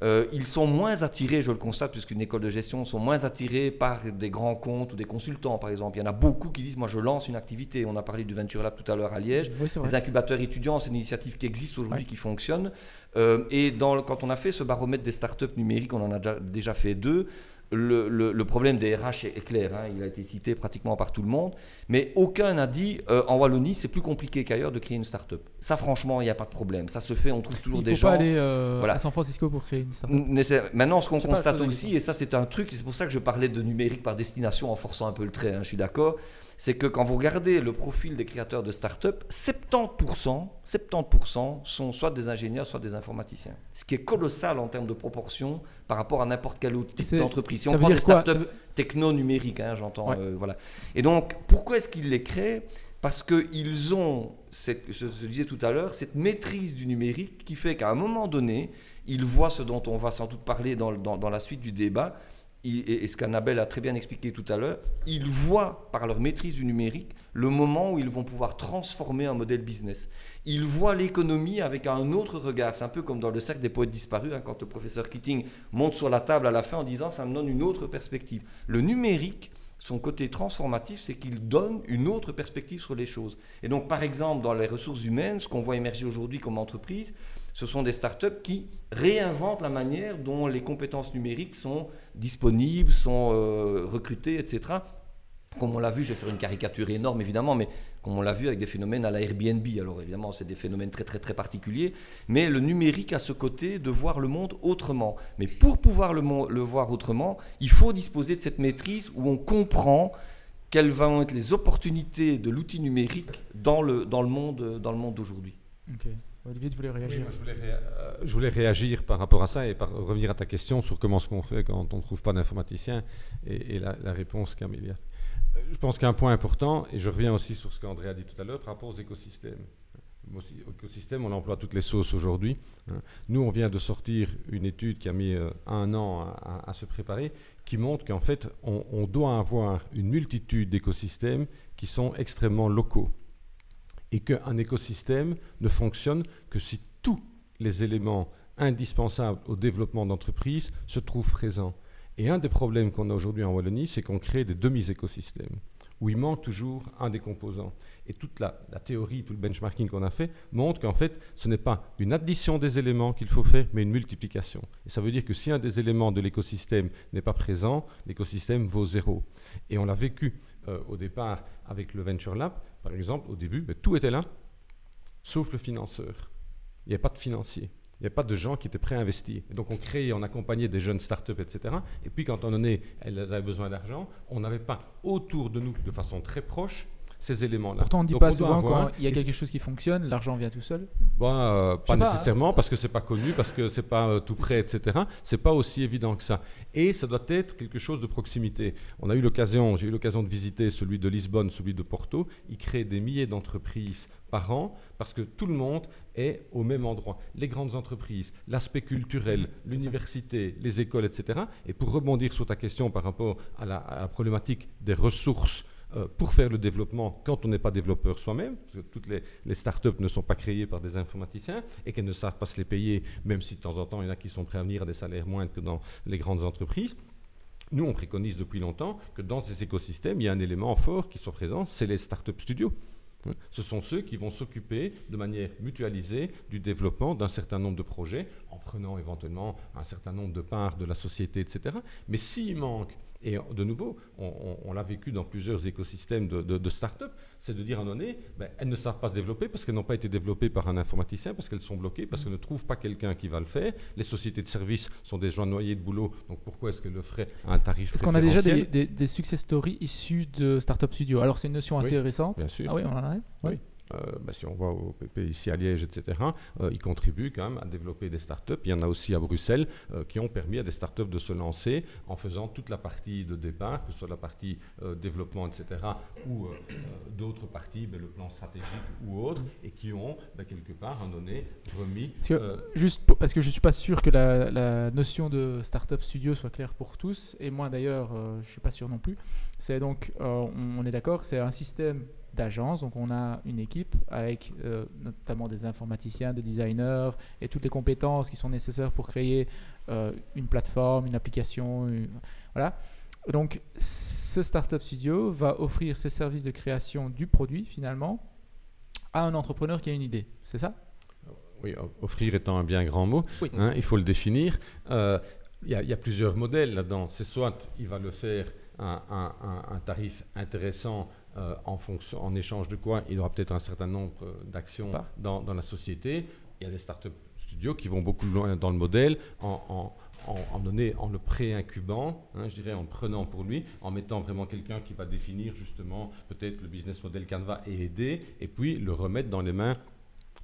euh, ils sont moins attirés, je le constate, puisqu'une école de gestion, sont moins attirés par des grands comptes ou des consultants, par exemple. Il y en a beaucoup qui disent, moi je lance une activité. On a parlé du Venture Lab tout à l'heure à Liège. les incubateurs étudiants, c'est une initiative qui existe aujourd'hui, qui fonctionne. Euh, et dans, quand on a fait ce baromètre des startups numériques, on en a déjà, déjà fait deux le, problème des RH est, clair, hein. il a été cité pratiquement par tout le monde, mais aucun n'a dit euh, en Wallonie c'est plus compliqué qu'ailleurs de créer une start-up. Ça, franchement, il n'y a pas de problème. Ça se fait, on trouve toujours des gens. Il faut pas aller euh, à San Francisco pour créer une start-up. Maintenant, ce qu'on constate aussi, et ça c'est un truc, c'est pour ça que je parlais de numérique par destination en forçant un peu le trait, hein, je suis d'accord, c'est que quand vous regardez le profil des créateurs de start-up, 70%, 70% sont soit des ingénieurs, soit des informaticiens. Ce qui est colossal en termes de proportion par rapport à n'importe quel autre type d'entreprise. Si on prend des start-up techno-numériques, hein, j'entends. Euh, voilà. Et donc, pourquoi est-ce qu'ils les créent? Parce qu'ils ont, cette, je, je disais tout à l'heure, cette maîtrise du numérique qui fait qu'à un moment donné, ils voient ce dont on va sans doute parler dans, dans la suite du débat, et ce qu'Annabelle a très bien expliqué tout à l'heure, ils voient par leur maîtrise du numérique le moment où ils vont pouvoir transformer un modèle business. Ils voient l'économie avec un autre regard. C'est un peu comme dans le cercle des poètes disparus, hein, quand le professeur Keating monte sur la table à la fin en disant ça me donne une autre perspective. Le numérique, son côté transformatif, c'est qu'il donne une autre perspective sur les choses. Et donc, par exemple, dans les ressources humaines, ce qu'on voit émerger aujourd'hui comme entreprise, ce sont des startups qui réinventent la manière dont les compétences numériques sont disponibles, sont euh, recrutées, etc. Comme on l'a vu, je vais faire une caricature énorme évidemment, mais comme on l'a vu avec des phénomènes à la Airbnb. Alors évidemment, c'est des phénomènes très très très particuliers, mais le numérique a ce côté de voir le monde autrement. Mais pour pouvoir le, le voir autrement, il faut disposer de cette maîtrise où on comprend quelles vont être les opportunités de l'outil numérique dans le, dans le monde d'aujourd'hui. Olivier, tu voulais réagir? euh, je, voulais réagir par rapport à ça et par, revenir à ta question sur comment ce qu'on fait quand on ne trouve pas d'informaticien et, la, réponse qu'Amélia. Je pense qu'un point important, et je reviens aussi sur ce qu'André a dit tout à l'heure, par rapport aux écosystèmes. Écosystème, on emploie toutes les sauces aujourd'hui. Hein. Nous, on vient de sortir une étude qui a mis euh, un an à, se préparer, qui montre qu'en fait, on doit avoir une multitude d'écosystèmes qui sont extrêmement locaux et qu'un écosystème ne fonctionne que si tous les éléments indispensables au développement d'entreprise se trouvent présents. Et un des problèmes qu'on a aujourd'hui en Wallonie, c'est qu'on crée des demi-écosystèmes, où il manque toujours un des composants. Et toute la, théorie, tout le benchmarking qu'on a fait montre qu'en fait, ce n'est pas une addition des éléments qu'il faut faire, mais une multiplication. Et ça veut dire que si un des éléments de l'écosystème n'est pas présent, l'écosystème vaut zéro. Et on l'a vécu euh, au départ avec le Venture Lab, par exemple, au début, mais tout était là, sauf le financeur. Il n'y avait pas de financier. Il n'y avait pas de gens qui étaient prêts à investir. Donc on créait, on accompagnait des jeunes startups, etc. Et puis quand on est, elles avaient besoin d'argent, on n'avait pas autour de nous, de façon très proche, ces éléments-là. Pourtant, on ne dit pas souvent quand il y a quelque chose qui fonctionne, l'argent vient tout seul bah, euh, Pas nécessairement, parce que c'est pas connu, parce que c'est pas euh, tout près, etc. C'est pas aussi évident que ça. Et ça doit être quelque chose de proximité. On a eu l'occasion, j'ai eu l'occasion de visiter celui de Lisbonne, celui de Porto. Ils créent des milliers d'entreprises par an parce que tout le monde est au même endroit. Les grandes entreprises, l'aspect culturel, l'université, les écoles, etc. Et pour rebondir sur ta question par rapport à la, à la problématique des ressources pour faire le développement quand on n'est pas développeur soi-même, parce que toutes les, les, startups ne sont pas créées par des informaticiens et qu'elles ne savent pas se les payer, même si de temps en temps il y en a qui sont prêts à venir à des salaires moindres que dans les grandes entreprises. Nous, on préconise depuis longtemps que dans ces écosystèmes, il y a un élément fort qui soit présent, c'est les startup studios. Ce sont ceux qui vont s'occuper de manière mutualisée du développement d'un certain nombre de projets, en prenant éventuellement un certain nombre de parts de la société, etc. Mais s'il manque et de nouveau, on, l'a vécu dans plusieurs écosystèmes de, start-up, c'est de dire à un moment donné, ben, elles ne savent pas se développer parce qu'elles n'ont pas été développées par un informaticien, parce qu'elles sont bloquées, parce qu'elles ne trouvent pas quelqu'un qui va le faire. Les sociétés de services sont des gens noyés de boulot, donc pourquoi est-ce qu'elles le feraient à un tarif Est-ce qu'on a déjà des, success stories issus de Startup Studio? Alors c'est une notion assez récente. Bien sûr. Ah oui, on en a oui. Bah, si on voit au PP ici à Liège, etc., euh, ils contribuent quand même à développer des startups. Il y en a aussi à Bruxelles euh, qui ont permis à des startups de se lancer en faisant toute la partie de départ, que ce soit la partie développement, etc., ou d'autres parties, ben, le plan stratégique ou autre, et qui ont ben, quelque part, un donné, remis. juste parce que je ne suis pas sûr que la, notion de startup studio soit claire pour tous, et moi d'ailleurs, je ne suis pas sûr non plus. C'est donc, on, on est d'accord, c'est un système d'agence. Donc on a une équipe avec euh, notamment des informaticiens, des designers et toutes les compétences qui sont nécessaires pour créer euh, une plateforme, une application. voilà. Donc ce Startup Studio va offrir ses services de création du produit finalement à un entrepreneur qui a une idée. C'est ça? Oui, offrir étant un bien grand mot, hein, il faut le définir. Euh, il y, a plusieurs modèles là-dedans. C'est soit il va le faire à un tarif intéressant euh, en, fonction, en échange de quoi il aura peut-être un certain nombre euh, d'actions dans, dans, la société. Il y a des startup studios qui vont beaucoup loin dans le modèle en, en, en, en le pré-incubant, hein, je dirais en prenant pour lui, en mettant vraiment quelqu'un qui va définir justement peut-être le business model Canva et aider, et puis le remettre dans les mains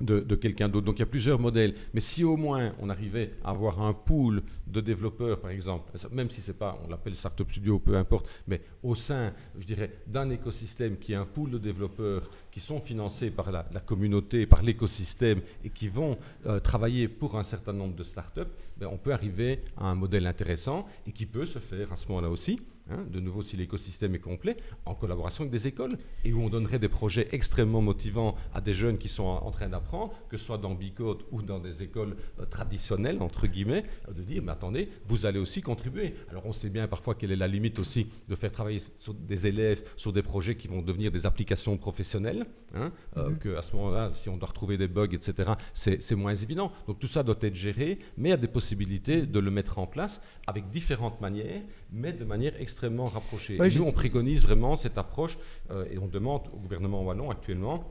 de, quelqu'un d'autre. Donc il y a plusieurs modèles. Mais si au moins on arrivait à avoir un pool de développeurs, par exemple, même si c'est pas, on l'appelle Startup Studio, peu importe, mais au sein, je dirais, d'un écosystème qui est un pool de développeurs qui sont financés par la, communauté, par l'écosystème et qui vont euh, travailler pour un certain nombre de startups, ben, on peut arriver à un modèle intéressant et qui peut se faire à ce moment-là aussi Hein, de nouveau si l'écosystème est complet, en collaboration avec des écoles, et où on donnerait des projets extrêmement motivants à des jeunes qui sont en, train d'apprendre, que ce soit dans Bicode ou dans des écoles euh, traditionnelles, entre guillemets, euh, de dire, mais attendez, vous allez aussi contribuer. Alors on sait bien parfois quelle est la limite aussi de faire travailler sur des élèves sur des projets qui vont devenir des applications professionnelles, hein, euh, mhm. que à ce moment-là, si on doit retrouver des bugs, etc., c'est moins évident. Donc tout ça doit être géré, mais il y a des possibilités de le mettre en place avec différentes manières, mais de manière extrêmement rapprochée. Nous, on préconise vraiment cette approche euh, et on demande au gouvernement wallon actuellement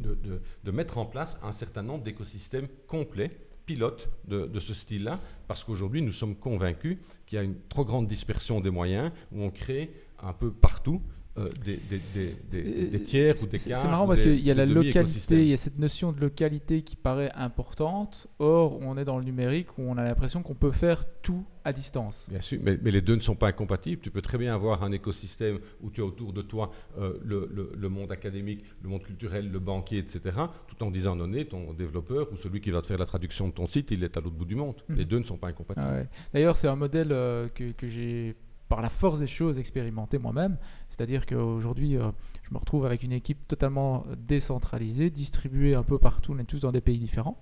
de, de, mettre en place un certain nombre d'écosystèmes complets pilotes de, de ce style-là, parce qu'aujourd'hui, nous sommes convaincus qu'il y a une trop grande dispersion des moyens, où on crée un peu partout euh, des, des, tiers ou des cas. C'est marrant parce qu'il y a la localité, il y a cette notion de localité qui paraît importante. Or, on est dans le numérique où on a l'impression qu'on peut faire tout à distance. Bien sûr, mais, les deux ne sont pas incompatibles. Tu peux très bien avoir un écosystème où tu as autour de toi euh, le, monde académique, le monde culturel, le banquier, etc., tout en disant non, ton développeur ou celui qui va te faire la traduction de ton site, il est à l'autre bout du monde. Mhm. Les deux ne sont pas incompatibles. Ah D'ailleurs, c'est un modèle euh, que, que j'ai par la force des choses expérimenté moi-même. C'est-à-dire qu'aujourd'hui, euh, je me retrouve avec une équipe totalement décentralisée, distribuée un peu partout, on est tous dans des pays différents.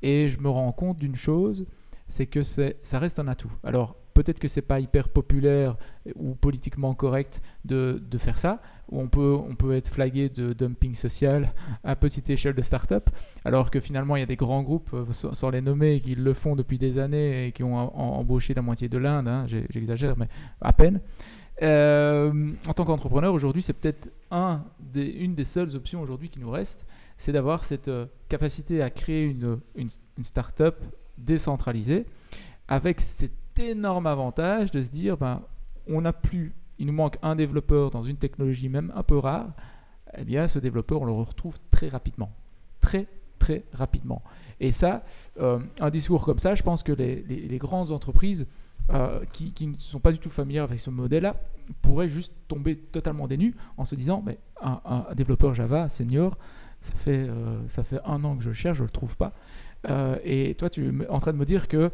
Et je me rends compte d'une chose, c'est que ça reste un atout. Alors, peut-être que c'est pas hyper populaire ou politiquement correct de, faire ça, où on peut, on peut être flagué de dumping social à petite échelle de start-up, alors que finalement il y a des grands groupes, euh, sans, les nommer, qui le font depuis des années et qui ont embauché la moitié de l'Inde, hein, j'exagère, mais à peine. Euh, en tant qu'entrepreneur, aujourd'hui, c'est peut-être une des seules options aujourd'hui qui nous reste, c'est d'avoir cette euh, capacité à créer une, une, start-up décentralisée avec cet énorme avantage de se dire ben, on n'a plus, il nous manque un développeur dans une technologie même un peu rare, eh bien ce développeur, on le retrouve très rapidement. Très, très rapidement. Et ça, euh, un discours comme ça, je pense que les grandes entreprises euh, qui, ne sont pas du tout familiers avec ce modèle-là pourraient juste tomber totalement dénus en se disant mais un, développeur Java senior, ça fait, euh, ça fait un an que je le cherche, je ne le trouve pas. Euh, et toi, tu es en train de me dire que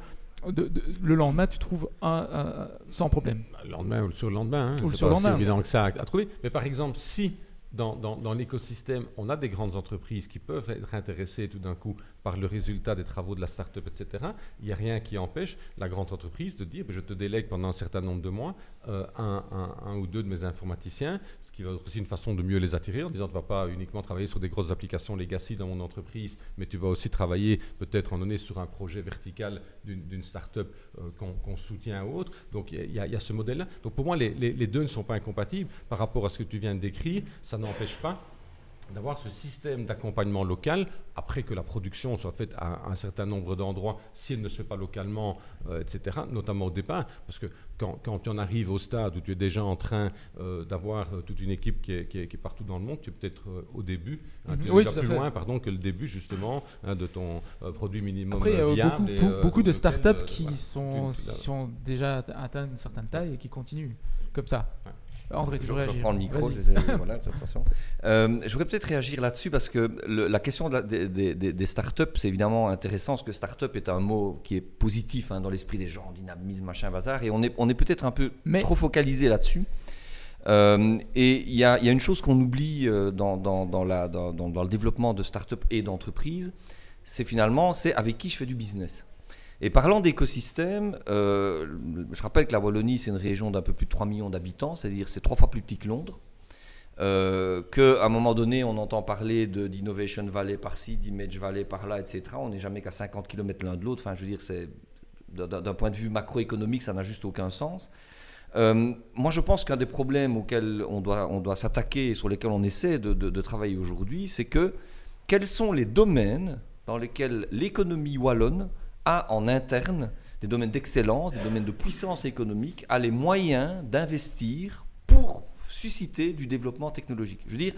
le lendemain, tu trouves un, sans problème. Le lendemain ou le surlendemain. Hein, ou le surlendemain. C'est évident que ça à trouver. Mais par exemple, si dans, l'écosystème, on a des grandes entreprises qui peuvent être intéressées tout d'un coup par le résultat des travaux de la start-up, etc. Il n'y a rien qui empêche la grande entreprise de dire ben, je te délègue pendant un certain nombre de mois un, un, ou deux de mes informaticiens, ce qui va être aussi une façon de mieux les attirer en disant tu ne vas pas uniquement travailler sur des grosses applications legacy dans mon entreprise, mais tu vas aussi travailler peut-être en donné sur un projet vertical d'une start-up euh, qu'on soutient ou autre. Donc il y, a ce modèle-là. Donc pour moi, les, les, deux ne sont pas incompatibles par rapport à ce que tu viens de décrire. Ça n'empêche pas d'avoir ce système d'accompagnement local, après que la production soit faite à, un certain nombre d'endroits, si elle ne se fait pas localement, euh, etc., notamment au départ, parce que quand, quand, tu en arrives au stade où tu es déjà en train euh, d'avoir euh, toute une équipe qui est, qui, est, partout dans le monde, tu es peut-être au début, hein, tu es mhm. plus loin pardon, que le début justement hein, de ton produit minimum après, viable. Beaucoup, beaucoup de startups qui sont, sont déjà atteints une certaine taille et qui continuent comme ça. André, tu je, je reprends le micro. Je, *laughs* voilà, euh, je voudrais peut-être réagir là-dessus parce que la question des, des, des, startups, c'est évidemment intéressant parce que startup est un mot qui est positif hein, dans l'esprit des gens, dynamisme, machin, bazar, et on est, on est peut-être un peu trop focalisé là-dessus. Euh, et il y, y, a une chose qu'on oublie euh, dans, dans, dans, la, dans, dans le développement de startups et d'entreprises, c'est finalement c'est avec qui je fais du business. Et parlant d'écosystème, euh, je rappelle que la Wallonie, c'est une région d'un peu plus de 3 millions d'habitants, c'est-à-dire c'est trois fois plus petit que Londres. Euh, qu'à un moment donné, on entend parler d'Innovation Valley par-ci, d'Image Valley par-là, etc. On n'est jamais qu'à 50 km l'un de l'autre. Enfin, je veux dire, d'un point de vue macroéconomique, ça n'a juste aucun sens. Euh, moi, je pense qu'un des problèmes auxquels on doit, on doit s'attaquer et sur lesquels on essaie de, de travailler aujourd'hui, c'est que quels sont les domaines dans lesquels l'économie wallonne a en interne des domaines d'excellence, des domaines de puissance économique, a les moyens d'investir pour susciter du développement technologique. Je veux dire,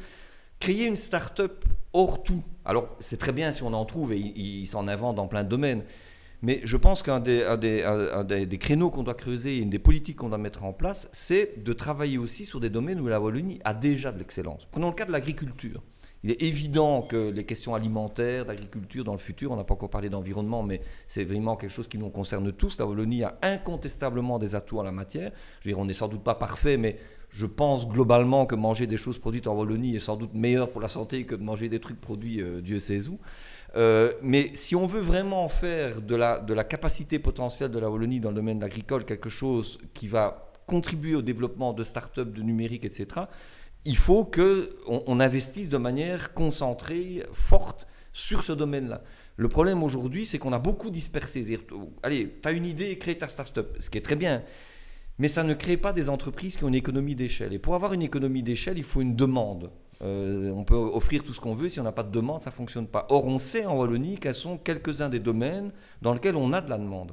créer une start-up hors tout, alors c'est très bien si on en trouve et il, s'en invente dans plein de domaines, mais je pense qu'un des, des, des, créneaux qu'on doit creuser, une des politiques qu'on doit mettre en place, c'est de travailler aussi sur des domaines où la Wallonie a déjà de l'excellence. Prenons le cas de l'agriculture. Il est évident que les questions alimentaires, d'agriculture dans le futur, on n'a pas encore parlé d'environnement, mais c'est vraiment quelque chose qui nous concerne tous. La Wallonie a incontestablement des atouts en la matière. Je veux dire, on n'est sans doute pas parfait, mais je pense globalement que manger des choses produites en Wallonie est sans doute meilleur pour la santé que de manger des trucs produits euh, Dieu sait où. Euh, mais si on veut vraiment faire de la, de la capacité potentielle de la Wallonie dans le domaine agricole quelque chose qui va contribuer au développement de start-up, de numérique, etc., il faut qu'on on investisse de manière concentrée, forte sur ce domaine-là. Le problème aujourd'hui, c'est qu'on a beaucoup dispersé. Allez, tu as une idée, crée ta start-up, ce qui est très bien. Mais ça ne crée pas des entreprises qui ont une économie d'échelle. Et pour avoir une économie d'échelle, il faut une demande. Euh, on peut offrir tout ce qu'on veut, si on n'a pas de demande, ça ne fonctionne pas. Or, on sait en Wallonie quels sont quelques-uns des domaines dans lesquels on a de la demande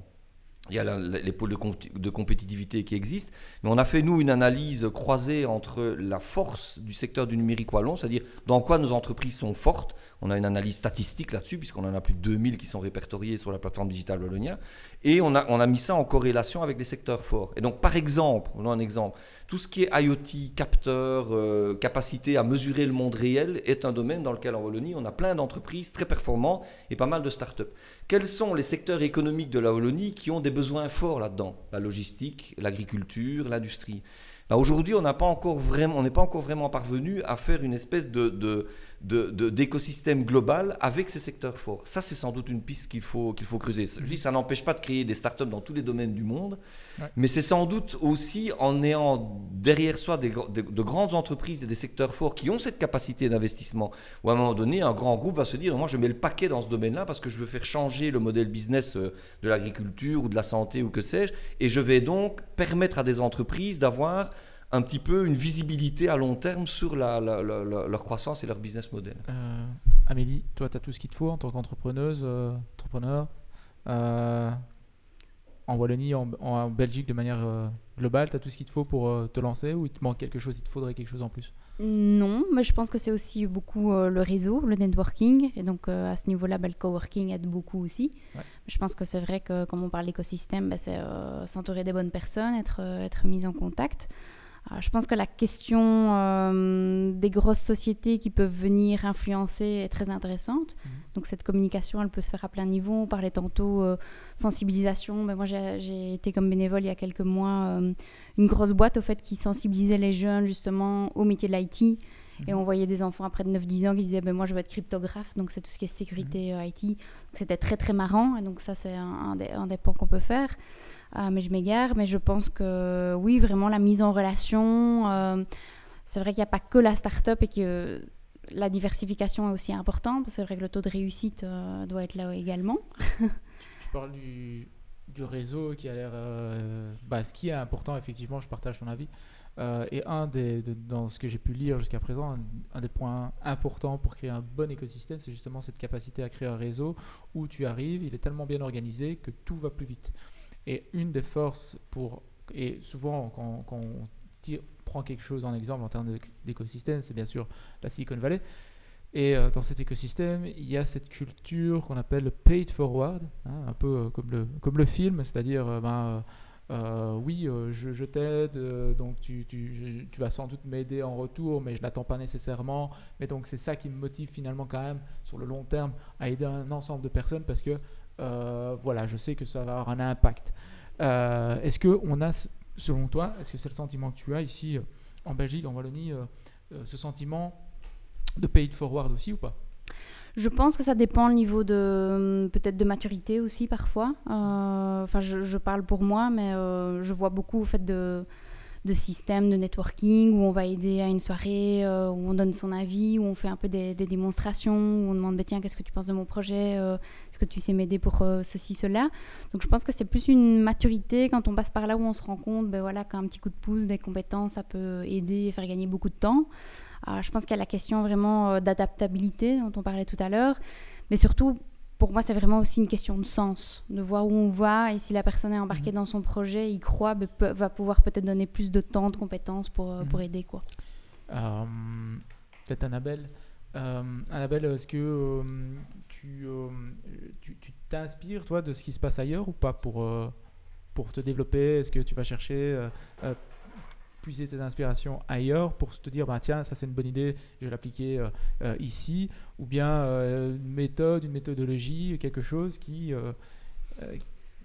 il y a les pôles de, compétitivité qui existent, mais on a fait, nous, une analyse croisée entre la force du secteur du numérique wallon, c'est-à-dire dans quoi nos entreprises sont fortes. On a une analyse statistique là-dessus, puisqu'on en a plus de 2000 qui sont répertoriés sur la plateforme digitale Wallonia, et on a, on a mis ça en corrélation avec des secteurs forts. Et donc, par exemple, on a un exemple, tout ce qui est IoT, capteur, euh, capacité à mesurer le monde réel est un domaine dans lequel en Wallonie, on a plein d'entreprises très performantes et pas mal de start-up. Quels sont les secteurs économiques de la Wallonie qui ont des besoins forts là-dedans? La logistique, l'agriculture, l'industrie. Ben, aujourd'hui, on n'est pas encore vraiment parvenu à faire une espèce de d'écosystème global avec ces secteurs forts. Ça, c'est sans doute une piste qu'il faut, qu'il faut creuser. Je dis, ça n'empêche pas de créer des startups dans tous les domaines du monde, mais c'est sans doute aussi en ayant derrière soi des, de, grandes entreprises et des secteurs forts qui ont cette capacité d'investissement, où à un moment donné, un grand groupe va se dire, moi, je mets le paquet dans ce domaine-là parce que je veux faire changer le modèle business euh, de l'agriculture ou de la santé ou que sais-je, et je vais donc permettre à des entreprises d'avoir un petit peu une visibilité à long terme sur la, leur croissance et leur business model. Euh, Amélie, toi, tu as tout ce qu'il te faut en tant qu'entrepreneuse, euh, entrepreneur euh, en Wallonie, en, Belgique de manière globale, tu as tout ce qu'il te faut pour te lancer ou il te manque quelque chose, il te faudrait quelque chose en plus? Non, mais je pense que c'est aussi beaucoup le réseau, le networking. Et donc à ce niveau-là, bah, le coworking aide beaucoup aussi. Je pense que c'est vrai que, comme on parle d'écosystème, bah, c'est s'entourer des bonnes personnes, être, être mis en contact. Euh, je pense que la question euh, des grosses sociétés qui peuvent venir influencer est très intéressante. Mhm. Donc cette communication, elle peut se faire à plein niveau. On parlait tantôt euh, sensibilisation. Mais moi, j'ai été comme bénévole il y a quelques mois une grosse boîte au fait qui sensibilisait les jeunes justement au métier de l'IT Et on voyait des enfants après de 9-10 ans qui disaient ben, Moi, je veux être cryptographe, donc c'est tout ce qui est sécurité mhm. IT. C'était très, très marrant. Et donc, ça, c'est un, des, un, des, points qu'on peut faire. Mais je m'égare. Mais je pense que, oui, vraiment, la mise en relation. c'est vrai qu'il n'y a pas que la start-up et que la diversification est aussi importante. C'est vrai que le taux de réussite doit être là également. tu parles du réseau qui a l'air. Euh, bah, ce qui est important, effectivement, je partage ton avis. Euh, et un des, dans ce que j'ai pu lire jusqu'à présent, un, des points importants pour créer un bon écosystème, c'est justement cette capacité à créer un réseau où tu arrives, il est tellement bien organisé que tout va plus vite. Et une des forces pour. Et souvent, quand, quand on prend quelque chose en exemple en termes d'écosystème, c'est bien sûr la Silicon Valley. Et euh, dans cet écosystème, il y a cette culture qu'on appelle le paid forward, hein, un peu euh, comme, le, comme le film, c'est-à-dire, euh, ben, oui, je, t'aide, donc tu, tu, tu, vas sans doute m'aider en retour, mais je l'attends pas nécessairement. Mais donc c'est ça qui me motive finalement quand même sur le long terme à aider un ensemble de personnes parce que voilà, je sais que ça va avoir un impact. est-ce que on a, selon toi, est-ce que c'est le sentiment que tu as ici en Belgique, en Wallonie, ce sentiment de paid forward aussi ou pas? Je pense que ça dépend le niveau de peut-être de maturité aussi parfois. Euh, enfin, je, parle pour moi, mais euh, je vois beaucoup au fait de, de systèmes de networking où on va aider à une soirée, euh, où on donne son avis, où on fait un peu des, démonstrations, où on demande bah, tiens qu'est-ce que tu penses de mon projet, est-ce que tu sais m'aider pour ceci cela. Donc je pense que c'est plus une maturité quand on passe par là où on se rend compte, ben voilà qu'un petit coup de pouce, des compétences, ça peut aider et faire gagner beaucoup de temps. Euh, je pense qu'il y a la question vraiment euh, d'adaptabilité dont on parlait tout à l'heure, mais surtout, pour moi, c'est vraiment aussi une question de sens, de voir où on va et si la personne est embarquée mhm. dans son projet, il croit, ben, va pouvoir peut-être donner plus de temps, de compétences pour, euh, pour mhm. aider. quoi. peut-être Annabelle. Annabelle, est-ce que tu, tu, t'inspires, toi, de ce qui se passe ailleurs ou pas pour, pour te développer? Est-ce que tu vas chercher puiser tes inspirations ailleurs pour te dire bah tiens ça c'est une bonne idée je vais l'appliquer euh, euh, ici. Ou bien euh, une méthode une méthodologie quelque chose qui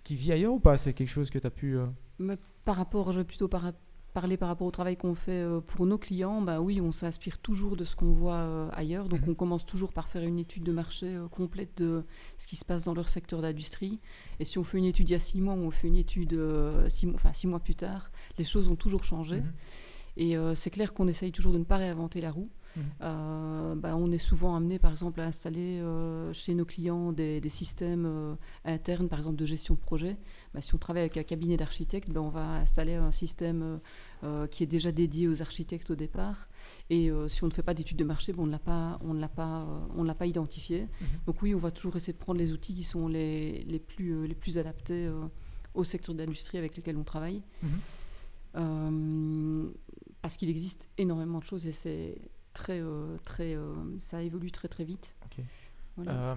qui vit ailleurs ou pas? C'est quelque chose que tu as pu par rapport je plutôt par, parler par rapport au travail qu'on fait euh, pour nos clients, bah oui, on s'inspire toujours de ce qu'on voit euh, ailleurs. Donc, mhm. on commence toujours par faire une étude de marché euh, complète de ce qui se passe dans leur secteur d'industrie. Et si on fait une étude il y a six mois ou on fait une étude six, mois, enfin, six mois plus tard, les choses ont toujours changé. Mhm. Et c'est clair qu'on essaye toujours de ne pas réinventer la roue. Mhm. Euh, bah, on est souvent amené, par exemple, à installer euh, chez nos clients des, systèmes euh, internes, par exemple, de gestion de projet. Bah, si on travaille avec un cabinet d'architectes, bah, on va installer un système qui est déjà dédié aux architectes au départ. Et si on ne fait pas d'études de marché, on ne l'a pas, on l'a pas, on l'a pas identifié. Mhm. Donc oui, on va toujours essayer de prendre les outils qui sont les, les plus, les plus adaptés au secteur d'industrie avec lequel on travaille. Mhm. parce qu'il existe énormément de choses et c'est très, euh, très, euh, ça évolue très très vite. Euh,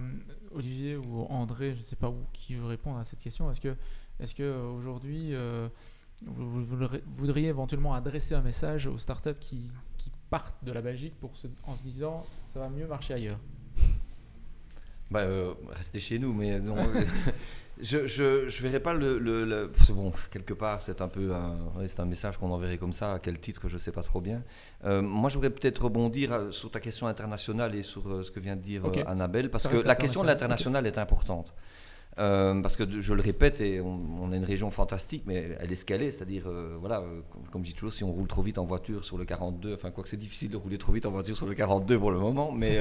Olivier ou André, je ne sais pas où, qui veut répondre à cette question. Est-ce que, est-ce que aujourd'hui, vous, voudriez éventuellement adresser un message aux startups qui, qui partent de la Belgique pour se, en se disant ça va mieux marcher ailleurs? Bah, restez chez nous, mais non, *laughs* Je, je, verrai pas le. le, bon, quelque part, c'est un peu un, c'est un message qu'on enverrait comme ça. À quel titre, je sais pas trop bien. Euh, moi, je voudrais peut-être rebondir euh, sur ta question internationale et sur euh, ce que vient de dire Annabelle, parce que la question de l'international est importante. Euh, parce que je le répète, et on, a une région fantastique, mais elle est scalée, c'est-à-dire, euh, voilà, euh, comme, je dis toujours, si on roule trop vite en voiture sur le 42, enfin, quoi que c'est difficile de rouler trop vite en voiture sur le 42 pour le moment, mais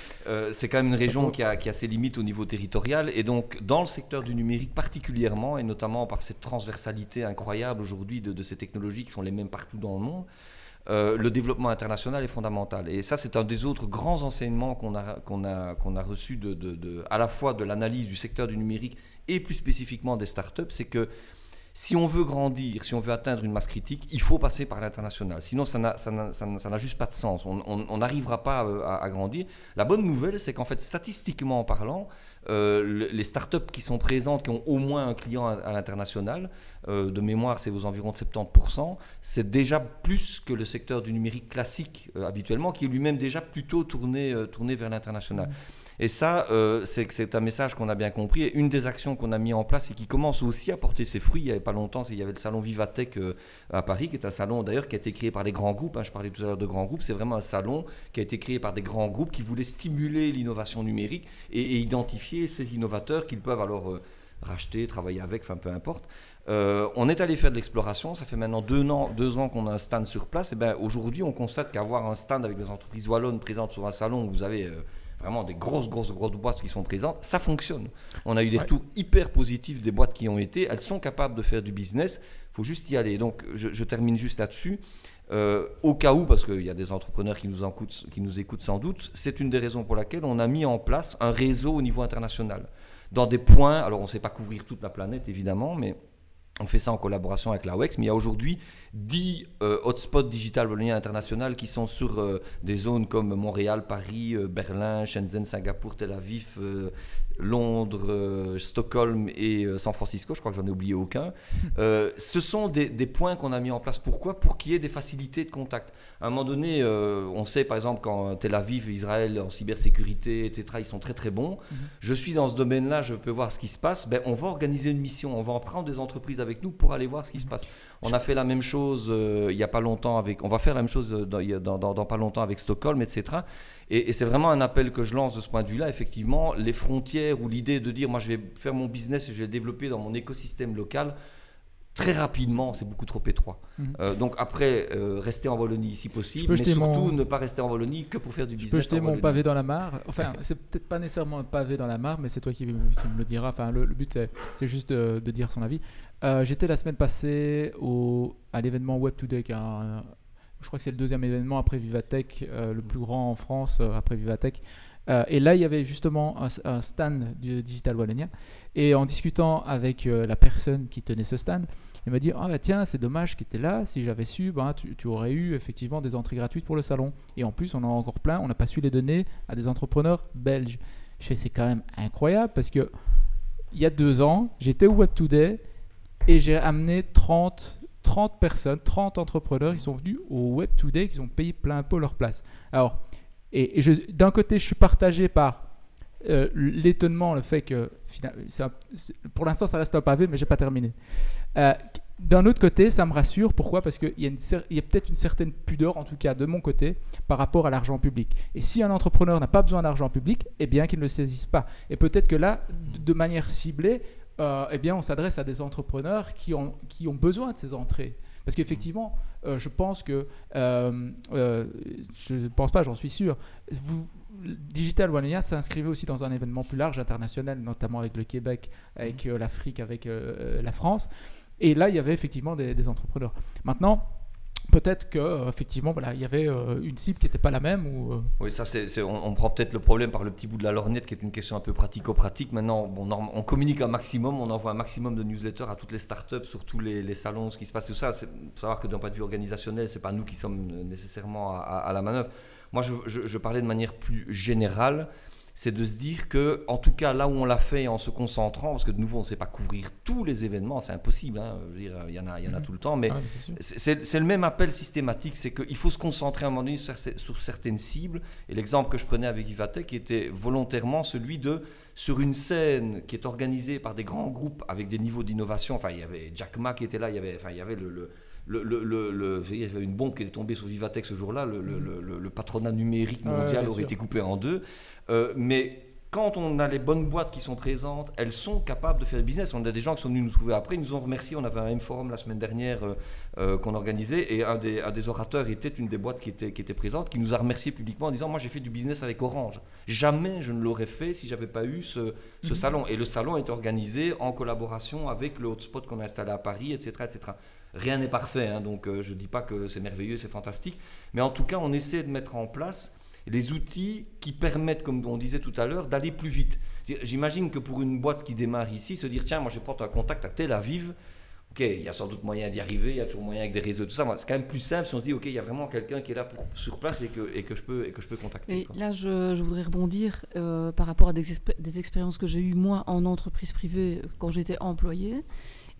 *laughs* c'est quand même une région qui a, qui a, ses limites au niveau territorial, et donc dans le secteur du numérique particulièrement, et notamment par cette transversalité incroyable aujourd'hui de, de, ces technologies qui sont les mêmes partout dans le monde, euh, le développement international est fondamental. Et ça, c'est un des autres grands enseignements qu'on a, qu'on a, qu'on a à la fois de l'analyse du secteur du numérique et plus spécifiquement des startups, c'est que si on veut grandir, si on veut atteindre une masse critique, il faut passer par l'international. Sinon, ça n'a juste pas de sens. On n'arrivera pas euh, à, grandir. La bonne nouvelle, c'est qu'en fait, statistiquement parlant, euh, les startups qui sont présentes, qui ont au moins un client à, l'international, euh, de mémoire, c'est aux environs de 70%, c'est déjà plus que le secteur du numérique classique habituellement, qui est lui-même déjà plutôt tourné, tourné vers l'international. Et ça, euh, c'est un message qu'on a bien compris. Et une des actions qu'on a mis en place et qui commence aussi à porter ses fruits, il n'y avait pas longtemps, il y avait le salon Vivatech euh, à Paris, qui est un salon d'ailleurs qui a été créé par des grands groupes. Hein. je parlais tout à l'heure de grands groupes. C'est vraiment un salon qui a été créé par des grands groupes qui voulaient stimuler l'innovation numérique et, identifier ces innovateurs qu'ils peuvent alors euh, racheter, travailler avec, enfin peu importe. On est allé faire de l'exploration, ça fait maintenant deux ans, deux ans qu'on a un stand sur place. Et ben aujourd'hui, on constate qu'avoir un stand avec des entreprises wallonnes présentes sur un salon où vous avez vraiment des grosses, grosses, grosses boîtes qui sont présentes, ça fonctionne. On a eu des retours hyper positifs des boîtes qui ont été, elles sont capables de faire du business, il faut juste y aller. Donc je, termine juste là-dessus. Euh, au cas où, parce qu'il y a des entrepreneurs qui nous, écoutent, qui nous écoutent sans doute, c'est une des raisons pour laquelle on a mis en place un réseau au niveau international. Dans des points, alors on ne sait pas couvrir toute la planète évidemment, mais on fait ça en collaboration avec la WEX, mais il y a aujourd'hui 10 euh, hotspots digital wallonien international qui sont sur euh, des zones comme Montréal, Paris, euh, Berlin, Shenzhen, Singapour, Tel Aviv, Londres, Stockholm et San Francisco. Je crois que j'en ai oublié aucun. *laughs* ce sont des, des points qu'on a mis en place. Pourquoi? Pour qu'il y ait des facilités de contact. À un moment donné, on sait par exemple quand Tel Aviv, Israël en cybersécurité, etc., ils sont très très bons. Mhm. Je suis dans ce domaine-là, je peux voir ce qui se passe. Ben, on va organiser une mission, on va en prendre des entreprises avec nous pour aller voir ce qui se passe. On a fait la même chose euh, il n'y a pas longtemps avec. On va faire la même chose dans, dans, pas longtemps avec Stockholm, etc. Et, c'est vraiment un appel que je lance de ce point de vue-là. Effectivement, les frontières ou l'idée de dire moi je vais faire mon business et je vais le développer dans mon écosystème local très rapidement, c'est beaucoup trop étroit. Mhm. Euh, donc après, rester en Wallonie si possible, mais surtout ne pas rester en Wallonie que pour faire du business. Je peux jeter mon pavé dans la mare. Enfin, c'est peut-être pas nécessairement un pavé dans la mare, mais c'est toi qui, me le diras. Enfin, le, but, c'est juste de, de, dire son avis. Euh, j'étais la semaine passée au, à l'événement Web Today, qui je crois que c'est le deuxième événement après Vivatech, euh, le plus grand en France euh, après Vivatech. Et là, il y avait justement un, stand du Digital Wallonia. Et en discutant avec la personne qui tenait ce stand, il m'a dit Ah, bah, tiens, c'est dommage qu'il était là. Si j'avais su, ben, tu, aurais eu effectivement des entrées gratuites pour le salon. Et en plus, on en a encore plein. On n'a pas su les donner à des entrepreneurs belges. Je fais C'est quand même incroyable parce que il y a deux ans, j'étais au Web Today et j'ai amené 30, 30 personnes, 30 entrepreneurs qui sont venus au Web Today, qui ont payé plein pot leur place. Alors, et, d'un côté, je suis partagé par euh, l'étonnement, le fait que pour l'instant ça reste un pavé, mais j'ai pas terminé. Euh, d'un autre côté, ça me rassure. Pourquoi? Parce qu'il y a, peut-être une certaine pudeur, en tout cas de mon côté, par rapport à l'argent public. Et si un entrepreneur n'a pas besoin d'argent public, eh bien qu'il ne le saisisse pas. Et peut-être que là, de manière ciblée, euh, eh bien, on s'adresse à des entrepreneurs qui ont besoin de ces entrées. Parce qu'effectivement, euh, je pense que, euh, je ne pense pas, j'en suis sûr, vous, Digital Wallonia s'inscrivait aussi dans un événement plus large international, notamment avec le Québec, avec l'Afrique, avec la France. Et là, il y avait effectivement des, des entrepreneurs. Maintenant, peut-être que effectivement voilà il y avait euh, une cible qui n'était pas la même euh, oui ça on, prend peut-être le problème par le petit bout de la lorgnette qui est une question un peu pratico-pratique. Maintenant bon, on, communique un maximum on envoie un maximum de newsletters à toutes les startups sur tous les, salons ce qui se passe tout ça. C'est savoir que d'un point de vue organisationnel c'est pas nous qui sommes nécessairement à, la manœuvre. Moi je, parlais de manière plus générale c'est de se dire que, en tout cas, là où on l'a fait en se concentrant, parce que de nouveau, on ne sait pas couvrir tous les événements, c'est impossible, hein, il y en a, il y en a mhm. tout le temps, mais ah c'est le même appel systématique, c'est qu'il faut se concentrer à un moment donné sur, certaines cibles, et l'exemple que je prenais avec Ivatech était volontairement celui de, sur une scène qui est organisée par des grands groupes avec des niveaux d'innovation, enfin, il y avait Jack Ma qui était là, il y avait, enfin, il y avait le le, le, le, il y avait une bombe qui est tombée sur Vivatech ce jour-là, le, patronat numérique mondial aurait été coupé en deux. Euh, mais quand on a les bonnes boîtes qui sont présentes, elles sont capables de faire du business. On a des gens qui sont venus nous trouver après, ils nous ont remercié. On avait un M-Forum la semaine dernière euh, euh, qu'on organisait et un des, des, orateurs était une des boîtes qui était, qui était présente, qui nous a remercié publiquement en disant Moi j'ai fait du business avec Orange. Jamais je ne l'aurais fait si j'avais pas eu ce, ce mhm. salon. Et le salon est organisé en collaboration avec le hotspot qu'on a installé à Paris, etc. etc. Rien n'est parfait, hein, donc je ne dis pas que c'est merveilleux, c'est fantastique. Mais en tout cas, on essaie de mettre en place les outils qui permettent, comme on disait tout à l'heure, d'aller plus vite. J'imagine que pour une boîte qui démarre ici, se dire tiens, moi je vais prendre un contact à Tel Aviv, ok, il y a sans doute moyen d'y arriver, il y a toujours moyen avec des réseaux, tout ça. C'est quand même plus simple si on se dit ok, il y a vraiment quelqu'un qui est là sur place et que, et que, je, peux, et que je peux contacter. Et là, je, voudrais rebondir euh, par rapport à des, des expériences que j'ai eues moi en entreprise privée quand j'étais employé.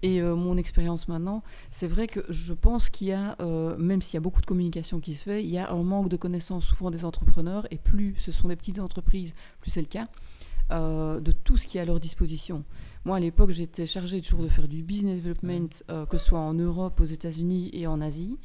Et euh, mon expérience maintenant, c'est vrai que je pense qu'il y a, euh, même s'il y a beaucoup de communication qui se fait, il y a un manque de connaissances souvent des entrepreneurs, et plus ce sont des petites entreprises, plus c'est le cas, euh, de tout ce qui est à leur disposition. Moi, à l'époque, j'étais chargée toujours de faire du business development, que ce soit en Europe, aux États-Unis et en Asie,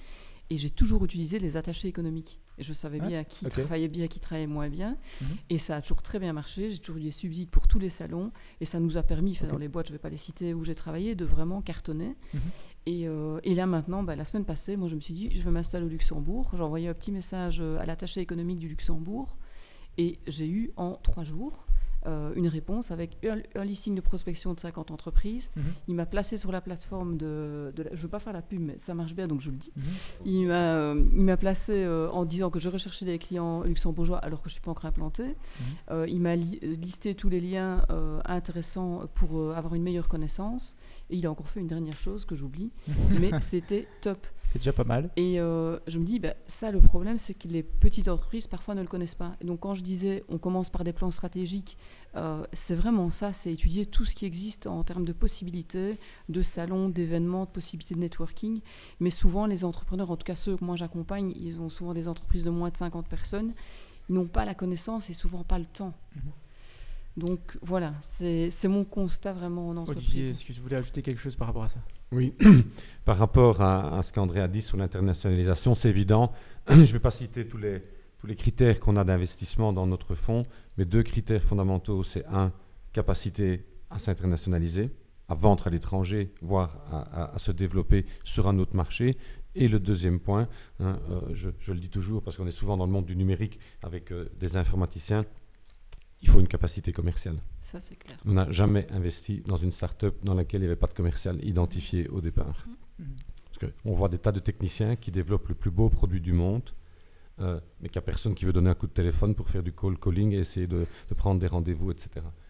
et j'ai toujours utilisé les attachés économiques. Et je savais bien qui travaillait bien, qui travaillait moins bien. Mhm. Et ça a toujours très bien marché. J'ai toujours eu des subsides pour tous les salons. Et ça nous a permis, dans les boîtes, je ne vais pas les citer où j'ai travaillé, de vraiment cartonner. Mhm. et, euh, et, là maintenant, bah, la semaine passée, moi je me suis dit, je vais m'installer au Luxembourg. J'ai envoyé un petit message à l'attaché économique du Luxembourg. Et j'ai eu en trois jours euh, une réponse avec un, listing de prospection de 50 entreprises. Mhm. Il m'a placé sur la plateforme de, je ne veux pas faire la pub, mais ça marche bien, donc je le dis. Mhm. Il m'a euh, il m'a placé euh, en disant que je recherchais des clients luxembourgeois alors que je ne suis pas encore implanté. Mhm. il m'a listé tous les liens intéressants pour avoir une meilleure connaissance. Et il a encore fait une dernière chose que j'oublie, *laughs* mais c'était top. C'est déjà pas mal. Et euh, je me dis, bah, ça, le problème, c'est que les petites entreprises, parfois, ne le connaissent pas. Et donc, quand je disais, on commence par des plans stratégiques, euh, c'est vraiment ça, c'est étudier tout ce qui existe en termes de possibilités, de salons, d'événements, de possibilités de networking. Mais souvent, les entrepreneurs, en tout cas ceux que moi j'accompagne, ils ont souvent des entreprises de moins de 50 personnes, ils n'ont pas la connaissance et souvent pas le temps. Mhm. Donc voilà, c'est mon constat vraiment en entreprise. Olivier, est-ce que tu voulais ajouter quelque chose par rapport à ça? Oui, *coughs* par rapport à, ce qu'André a dit sur l'internationalisation, c'est évident. *coughs* Je ne vais pas citer tous les, tous les critères qu'on a d'investissement dans notre fonds, mais deux critères fondamentaux, c'est un, capacité à s'internationaliser, à vendre à l'étranger, voire à, se développer sur un autre marché. Et le deuxième point, hein, euh, je, le dis toujours parce qu'on est souvent dans le monde du numérique avec euh, des informaticiens, il faut une capacité commerciale. Ça, c'est clair. On n'a jamais investi dans une start-up dans laquelle il n'y avait pas de commercial identifié au départ. Mm-hmm. Parce qu'on voit des tas de techniciens qui développent le plus beau produit du monde, euh, mais qu'il n'y a personne qui veut donner un coup de téléphone pour faire du call calling et essayer de, prendre des rendez-vous, etc.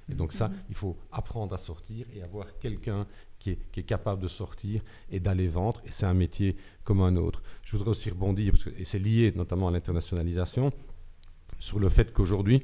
Et donc ça, mm-hmm. il faut apprendre à sortir et avoir quelqu'un qui est, qui est, capable de sortir et d'aller vendre. Et c'est un métier comme un autre. Je voudrais aussi rebondir, parce que, et c'est lié notamment à l'internationalisation, sur le fait qu'aujourd'hui,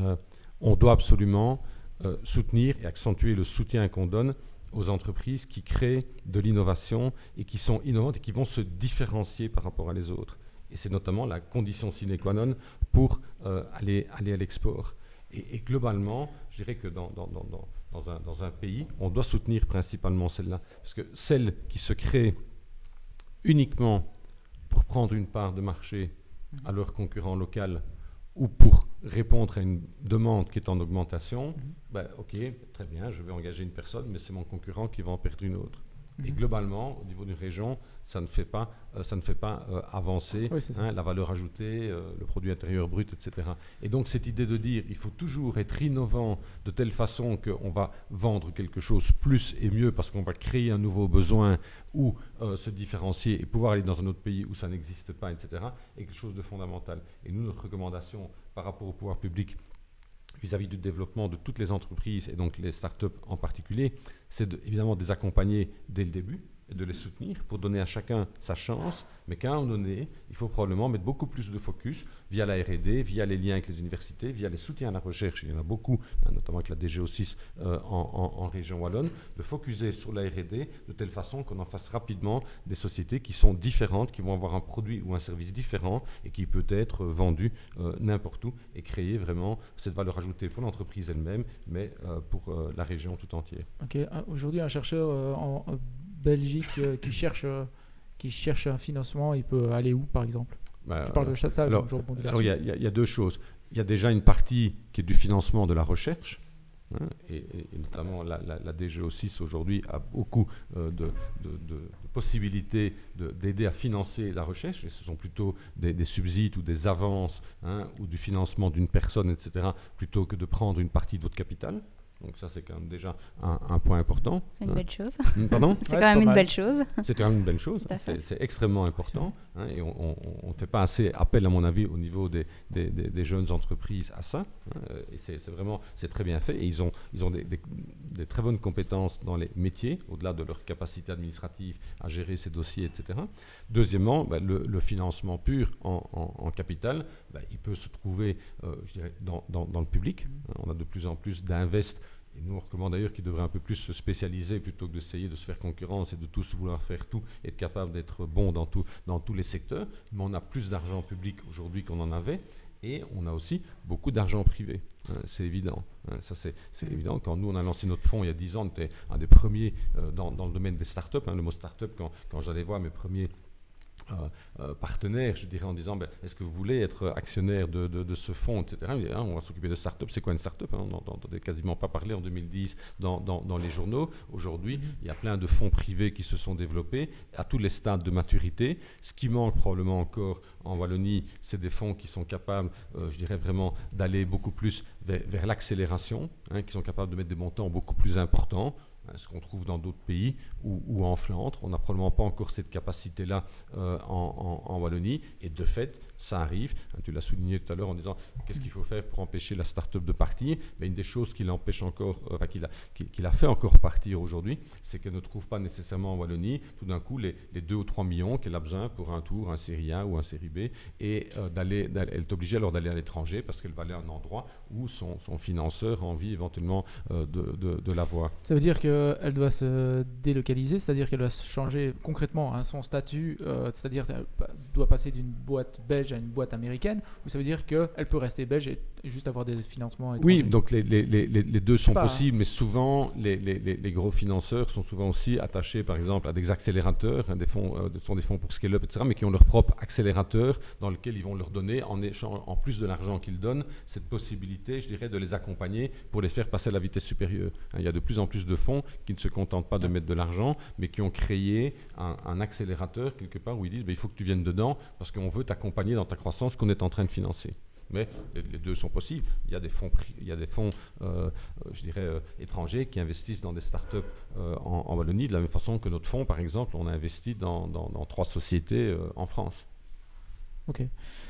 euh, on doit absolument euh, soutenir et accentuer le soutien qu'on donne aux entreprises qui créent de l'innovation et qui sont innovantes et qui vont se différencier par rapport à les autres. Et c'est notamment la condition sine qua non pour euh, aller, aller à l'export. Et, globalement, je dirais que dans, dans, un, dans, un, pays, on doit soutenir principalement celles-là. Parce que celles qui se créent uniquement pour prendre une part de marché à leur concurrent local ou pour répondre à une demande qui est en augmentation, mhm. ben, ok, très bien, je vais engager une personne, mais c'est mon concurrent qui va en perdre une autre. Et mhm. globalement, au niveau d'une région, ça ne fait pas, euh, ça ne fait pas euh, avancer hein, la valeur ajoutée, euh, le produit intérieur brut, etc. Et donc cette idée de dire il faut toujours être innovant de telle façon qu'on va vendre quelque chose plus et mieux parce qu'on va créer un nouveau besoin ou se différencier et pouvoir aller dans un autre pays où ça n'existe pas, etc., est quelque chose de fondamental. Et nous, notre recommandation par rapport au pouvoir public vis-à-vis du développement de toutes les entreprises et donc les startups en particulier, c'est évidemment de les accompagner dès le début, de les soutenir pour donner à chacun sa chance, mais qu'à un moment donné, il faut probablement mettre beaucoup plus de focus via la R&D, via les liens avec les universités, via les soutiens à la recherche, il y en a beaucoup, hein, notamment avec la DGO6 euh, en, région wallonne, de focuser sur la R&D de telle façon qu'on en fasse rapidement des sociétés qui sont différentes, qui vont avoir un produit ou un service différent et qui peut être vendu euh, n'importe où et créer vraiment cette valeur ajoutée pour l'entreprise elle-même, mais euh, pour la région tout entière. Ok, aujourd'hui un chercheur en Belgique euh, qui, cherche, euh, qui cherche un financement, il peut aller où par exemple? Bah, Tu parles de ça Alors, il y, a deux choses. Il y a déjà une partie qui est du financement de la recherche. Hein, et, notamment la, la, DGO6 aujourd'hui a beaucoup euh, de, possibilités d'aider à financer la recherche, et ce sont plutôt des, subsides ou des avances hein, ou du financement d'une personne, etc., plutôt que de prendre une partie de votre capital. Donc ça, c'est quand même déjà un, point important. C'est une hein? belle chose. Hmm, pardon *laughs* C'est quand même une belle chose. C'est quand même une belle chose. C'est extrêmement important. Hein, et on ne fait pas assez appel, à mon avis, au niveau des, des, des, jeunes entreprises à ça. Hein, et c'est vraiment, c'est très bien fait. Et ils ont, ils ont des, très bonnes compétences dans les métiers, au-delà de leur capacité administrative à gérer ces dossiers, etc. Deuxièmement, bah, le, financement pur en, capital, bah, il peut se trouver, euh, je dirais, dans, dans, dans, le public. On a de plus en plus d'invest Et nous, on recommande d'ailleurs qu'ils devraient un peu plus se spécialiser plutôt que d'essayer de se faire concurrence et de tous vouloir faire tout et être capable d'être bon dans, tout, dans tous les secteurs. Mais on a plus d'argent public aujourd'hui qu'on en avait. Et on a aussi beaucoup d'argent privé. Hein, c'est évident. Hein, ça, c'est, évident. Quand nous, on a lancé notre fonds il y a 10 ans, on était un des premiers euh, dans, dans, le domaine des startups. Hein, le mot startup, quand, quand j'allais voir mes premiers euh, euh, partenaire, je dirais, en disant ben, est-ce que vous voulez être actionnaire de, de, ce fonds, etc. Hein, on va s'occuper de start-up. C'est quoi une start-up hein, On n'entendait quasiment pas parler en 2010 dans, dans, dans les journaux. Aujourd'hui, il y a plein de fonds privés qui se sont développés à tous les stades de maturité. Ce qui manque probablement encore en Wallonie, c'est des fonds qui sont capables, euh, je dirais vraiment, d'aller beaucoup plus vers, vers l'accélération, hein, qui sont capables de mettre des montants beaucoup plus importants. Hein, ce qu'on trouve dans d'autres pays ou, en Flandre. On n'a probablement pas encore cette capacité-là euh, en, Wallonie. Et de fait, ça arrive. Hein, tu l'as souligné tout à l'heure en disant qu'est-ce qu'il faut faire pour empêcher la start-up de partir? Mais une des choses qui l'empêche encore, euh, enfin, qui, a, fait encore partir aujourd'hui, c'est qu'elle ne trouve pas nécessairement en Wallonie tout d'un coup les, les 2 ou 3 millions qu'elle a besoin pour un tour, un série A ou un série B. Et euh, d'aller, elle est obligée alors d'aller à l'étranger parce qu'elle va aller à un endroit où son, financeur a envie éventuellement de, de, de l'avoir. Ça veut dire que elle doit se délocaliser, c'est-à-dire qu'elle doit changer concrètement hein, son statut, euh, c'est-à-dire qu'elle doit passer d'une boîte belge à une boîte américaine, ou ça veut dire qu'elle peut rester belge et juste avoir des financements Oui, donc les, les, les, les deux sont possibles, mais souvent les, gros financeurs sont souvent aussi attachés par exemple à des accélérateurs, hein, des fonds, euh, sont des fonds pour scale-up, etc., mais qui ont leur propre accélérateur dans lequel ils vont leur donner, en, échange, en plus de l'argent qu'ils donnent, cette possibilité, je dirais, de les accompagner pour les faire passer à la vitesse supérieure. Hein, il y a de plus en plus de fonds qui ne se contentent pas de mettre de l'argent, mais qui ont créé un, accélérateur quelque part où ils disent ben, il faut que tu viennes dedans parce qu'on veut t'accompagner dans ta croissance qu'on est en train de financer. Mais les, deux sont possibles. Il y a des fonds, il y a des fonds euh, je dirais, euh, étrangers qui investissent dans des startups euh, en, Wallonie, de la même façon que notre fonds, par exemple, on a investi dans, dans trois sociétés en France.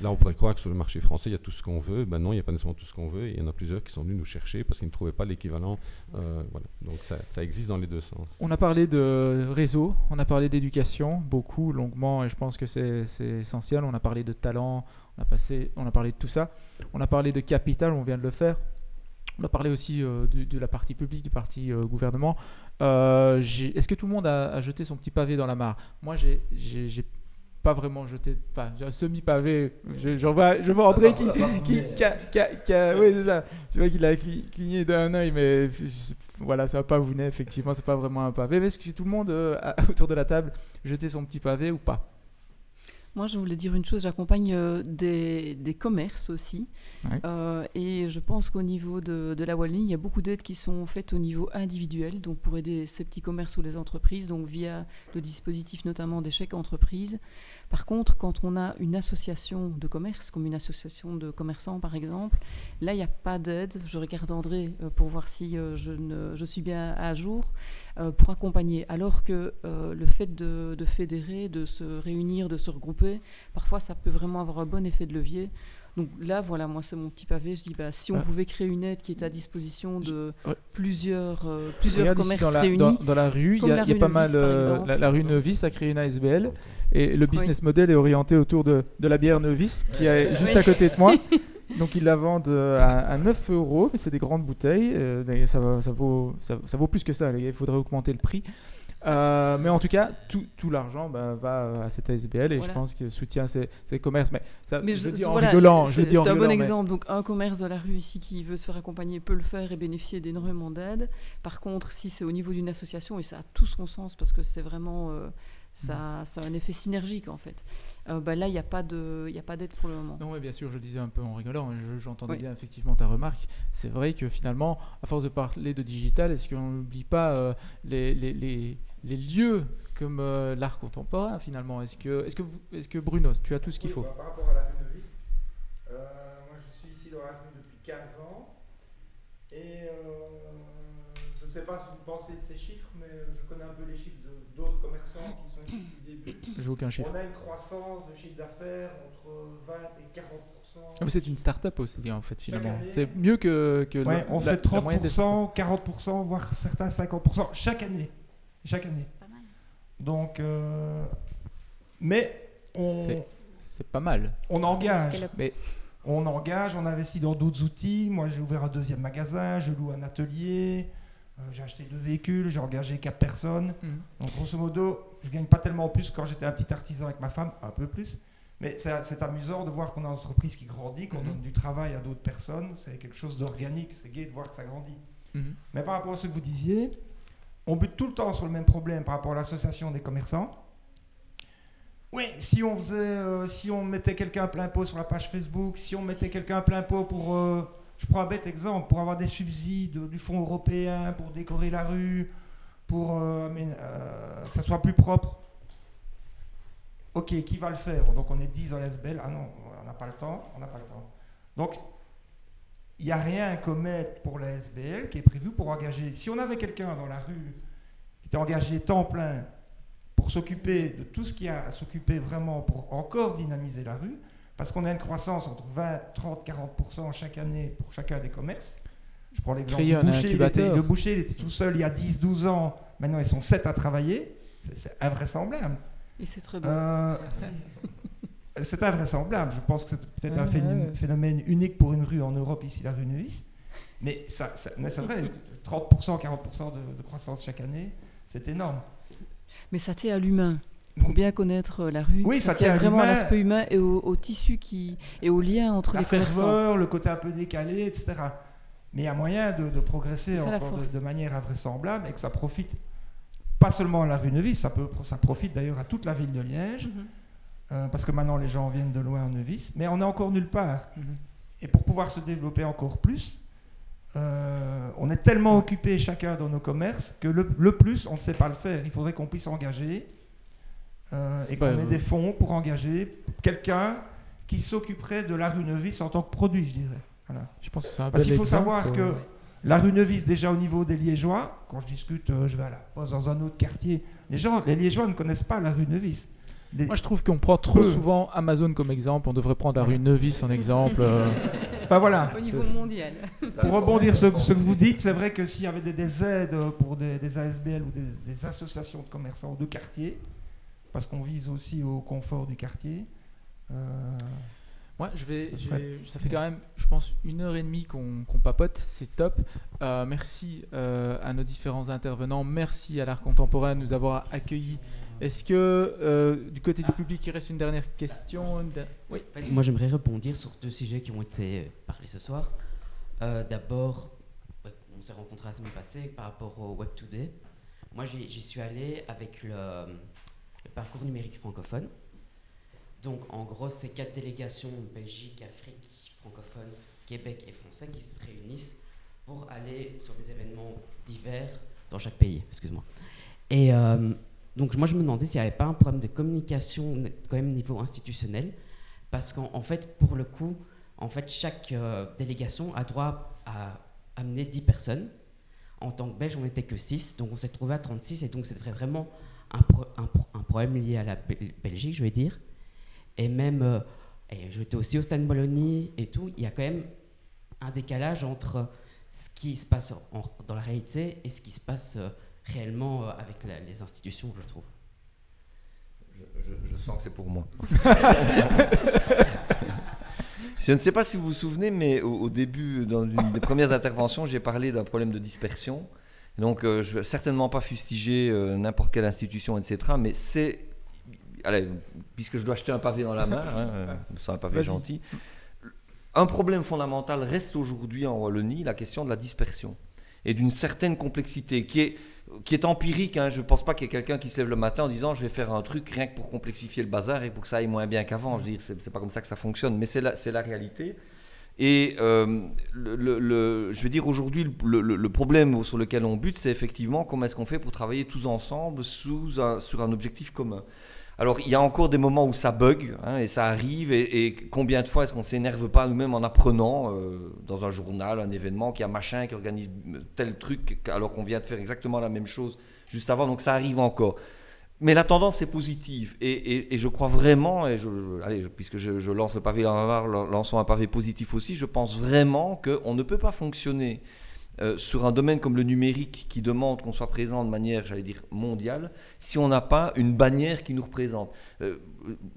Là, on pourrait croire que sur le marché français, il y a tout ce qu'on veut. Ben non, il n'y a pas nécessairement tout ce qu'on veut. il y en a plusieurs qui sont venus nous chercher parce qu'ils ne trouvaient pas l'équivalent. Euh, voilà. Donc ça, ça, existe dans les deux sens. On a parlé de réseau, on a parlé d'éducation, beaucoup, longuement, et je pense que c'est essentiel. On a parlé de talent, on a, passé, on a parlé de tout ça. On a parlé de capital, on vient de le faire. On a parlé aussi euh, de, la partie publique, du parti euh, gouvernement. Est-ce que tout le monde a, a, jeté son petit pavé dans la mare? Moi, j'ai pas vraiment jeté, enfin, j'ai un semi-pavé. Je, je, vois, je vois André qui, qui, qui, a, qui, a, oui, c'est ça. Je vois qu'il a cligné d'un œil, mais voilà, ça va pas vous effectivement, c'est pas vraiment un pavé. Est-ce que tout le monde euh, *laughs* autour de la table jeté son petit pavé ou pas? Moi, je voulais dire une chose, j'accompagne euh, des, des, commerces aussi. Euh, et je pense qu'au niveau de, de, la Wallonie, il y a beaucoup d'aides qui sont faites au niveau individuel, donc pour aider ces petits commerces ou les entreprises, donc via le dispositif notamment des chèques entreprises. Par contre, quand on a une association de commerce, comme une association de commerçants par exemple, là, il n'y a pas d'aide. Je regarde André euh, pour voir si euh, je, suis bien à jour euh, pour accompagner. Alors que le fait de, fédérer, de se réunir, de se regrouper, parfois ça peut vraiment avoir un bon effet de levier. Donc là, voilà, moi, c'est mon petit pavé. Je dis, bah, si on pouvait créer une aide qui est à disposition de plusieurs, plusieurs commerces réunis. Dans, la rue, il y, a, pas mal. la, rue Nevis a créé une ASBL. Et le business model est orienté autour de, de la bière Novice, qui est juste à côté de moi. *laughs* Donc ils la vendent euh, à, 9 euros, mais c'est des grandes bouteilles. Euh, ça, ça, vaut, ça, vaut plus que ça, il faudrait augmenter le prix. Euh, mais en tout cas, tout, tout l'argent bah, va à cette ASBL et je pense qu'il soutient ces, ces, commerces. Mais, ça, je, dis en rigolant. C'est un bon exemple. Donc, un commerce de la rue ici qui veut se faire accompagner peut le faire et bénéficier d'énormément d'aide. Par contre, si c'est au niveau d'une association, et ça a tout son sens parce que c'est vraiment ça, ça, a un effet synergique en fait. Euh, bah là, il n'y a pas d'aide pour le moment. Non, bien sûr, je le disais un peu en rigolant, j'entendais bien effectivement ta remarque. C'est vrai que finalement, à force de parler de digital, est-ce qu'on n'oublie pas euh, les, les, les, les, lieux comme euh, l'art contemporain finalement Est-ce que, est que, est que Bruno, tu as tout ce qu'il faut bah, Par rapport à la rue Nevis, moi je suis ici dans la rue depuis 15 ans et je ne sais pas ce que vous pensez de ces chiffres, mais je connais un peu les chiffres d'autres commerçants qui sont ici depuis le début. J'ai aucun chiffre. On a une croissance de chiffre d'affaires entre 20 et 40 ah, c'est une start-up aussi, en fait, finalement. C'est mieux que, que ouais, on fait 30%, 40%, voire certains 50% chaque année. Chaque année. Pas mal. Donc, euh, mais c'est pas mal. On engage. Mais On engage, on investit dans d'autres outils. Moi, j'ai ouvert un deuxième magasin, je loue un atelier, euh, j'ai acheté deux véhicules, j'ai engagé quatre personnes. Mhm. Donc, grosso modo, je gagne pas tellement plus que quand j'étais un petit artisan avec ma femme, un peu plus. Mais c'est amusant de voir qu'on a une entreprise qui grandit, qu'on mhm. donne du travail à d'autres personnes. C'est quelque chose d'organique. C'est gai de voir que ça grandit. Mhm. Mais par rapport à ce que vous disiez, on bute tout le temps sur le même problème par rapport à l'association des commerçants. Oui, si on faisait, euh, si on mettait quelqu'un à plein pot sur la page Facebook, si on mettait quelqu'un à plein pot pour, euh, je prends un bête exemple, pour avoir des subsides du fonds européen, pour décorer la rue, pour euh, que ça soit plus propre. Ok, qui va le faire? Donc on est 10 dans l'SBL. Ah non, on n'a pas le temps, on n'a pas le temps. Donc il n'y a rien à commettre pour la SBL qui est prévu pour engager. Si on avait quelqu'un dans la rue qui était engagé temps plein pour s'occuper de tout ce qui a à s'occuper vraiment pour encore dynamiser la rue, parce qu'on a une croissance entre 20, 30, 40% chaque année pour chacun des commerces. Je prends l'exemple du boucher. le boucher, il était tout seul il y a 10, 12 ans. Maintenant, ils sont 7 à travailler. C'est invraisemblable. Et c'est très bien. Euh, *laughs* c'est invraisemblable. Je pense que c'est peut-être un phénomène, unique pour une rue en Europe, ici, la rue Neuvis. Mais, ça, c'est vrai, 30%, 40% de, croissance chaque année, c'est énorme. Mais ça tient à l'humain. Pour bien connaître euh, la rue, oui, ça, tient vraiment à l'aspect humain et au, tissu qui, et au lien entre les ferveur, le côté un peu décalé, etc. Mais il y a moyen de, progresser de, manière invraisemblable et que ça profite pas seulement à la rue Neuvis, ça, peut, ça profite d'ailleurs à toute la ville de Liège. Mhm. Euh, parce que maintenant les gens viennent de loin en Nevis, mais on est encore nulle part. Mhm. Et pour pouvoir se développer encore plus, euh, on est tellement occupé chacun dans nos commerces que le, plus, on ne sait pas le faire. Il faudrait qu'on puisse engager euh, et qu'on ait des fonds pour engager quelqu'un qui s'occuperait de la rue Nevis en tant que produit, je dirais. Voilà. Je pense que Parce qu'il faut savoir que la rue Nevis, déjà au niveau des Liégeois, quand je discute, je vais à la dans un autre quartier, les gens, les Liégeois ne connaissent pas la rue Nevis. Moi, je trouve qu'on prend trop souvent Amazon comme exemple. On devrait prendre la rue Nevis en exemple. Euh. Enfin, *laughs* voilà. Au niveau mondial. Pour rebondir sur ce que vous dites, c'est vrai que s'il y avait des, aides pour des, ASBL ou des, associations de commerçants de quartier, parce qu'on vise aussi au confort du quartier. Euh, moi, je vais, ça fait quand même, je pense, une heure et demie qu'on papote, c'est top. Euh, merci à nos différents intervenants, merci à l'art contemporain de nous avoir accueillis est-ce que euh, du côté du public, il reste une dernière question Oui. Moi, j'aimerais rebondir sur deux sujets qui ont été euh, parlés ce soir. Euh, d'abord, on s'est rencontrés la semaine passée par rapport au Web Today. Moi, j'y suis allé avec le, parcours numérique francophone. Donc, en gros, c'est quatre délégations Belgique, Afrique, francophone, Québec et français qui se réunissent pour aller sur des événements divers dans chaque pays. Excuse-moi. Et donc moi je me demandais s'il n'y avait pas un problème de communication quand même au niveau institutionnel, parce qu'en fait pour le coup, en fait chaque euh, délégation a droit à amener 10 personnes. En tant que Belge, on n'était que 6, donc on s'est trouvé à 36, et donc c'était vraiment un, un, problème lié à la Belgique, je vais dire. Et même, euh, j'étais aussi au Stade Bologna et tout, il y a quand même un décalage entre ce qui se passe dans la réalité et ce qui se passe euh, réellement euh, avec les institutions, je trouve. Je, sens que c'est pour moi. *laughs* je ne sais pas si vous vous souvenez, mais au, début, dans une des premières interventions, j'ai parlé d'un problème de dispersion. Donc, euh, je ne vais certainement pas fustiger euh, n'importe quelle institution, etc. Mais c'est. Allez, puisque je dois acheter un pavé dans la main, hein, *laughs* c'est un pavé gentil. Un problème fondamental reste aujourd'hui en Wallonie la question de la dispersion et d'une certaine complexité qui est qui est empirique. Hein. Je ne pense pas qu'il y ait quelqu'un qui se lève le matin en disant je vais faire un truc rien que pour complexifier le bazar et pour que ça aille moins bien qu'avant. Je veux dire, c'est pas comme ça que ça fonctionne, mais c'est la, la réalité. Et euh, je veux dire, aujourd'hui, le, problème sur lequel on bute, c'est effectivement comment est-ce qu'on fait pour travailler tous ensemble sous sur un objectif commun. Alors, il y a encore des moments où ça bug, hein, et ça arrive, et, combien de fois est-ce qu'on s'énerve pas nous-mêmes en apprenant euh, dans un journal, un événement, qu'il y a machin qui organise tel truc, alors qu'on vient de faire exactement la même chose juste avant, donc ça arrive encore. Mais la tendance est positive, et, je crois vraiment, et puisque je, lance le pavé lançons un pavé positif aussi, je pense vraiment qu'on ne peut pas fonctionner euh, sur un domaine comme le numérique qui demande qu'on soit présent de manière, j'allais dire, mondiale, si on n'a pas une bannière qui nous représente. Euh,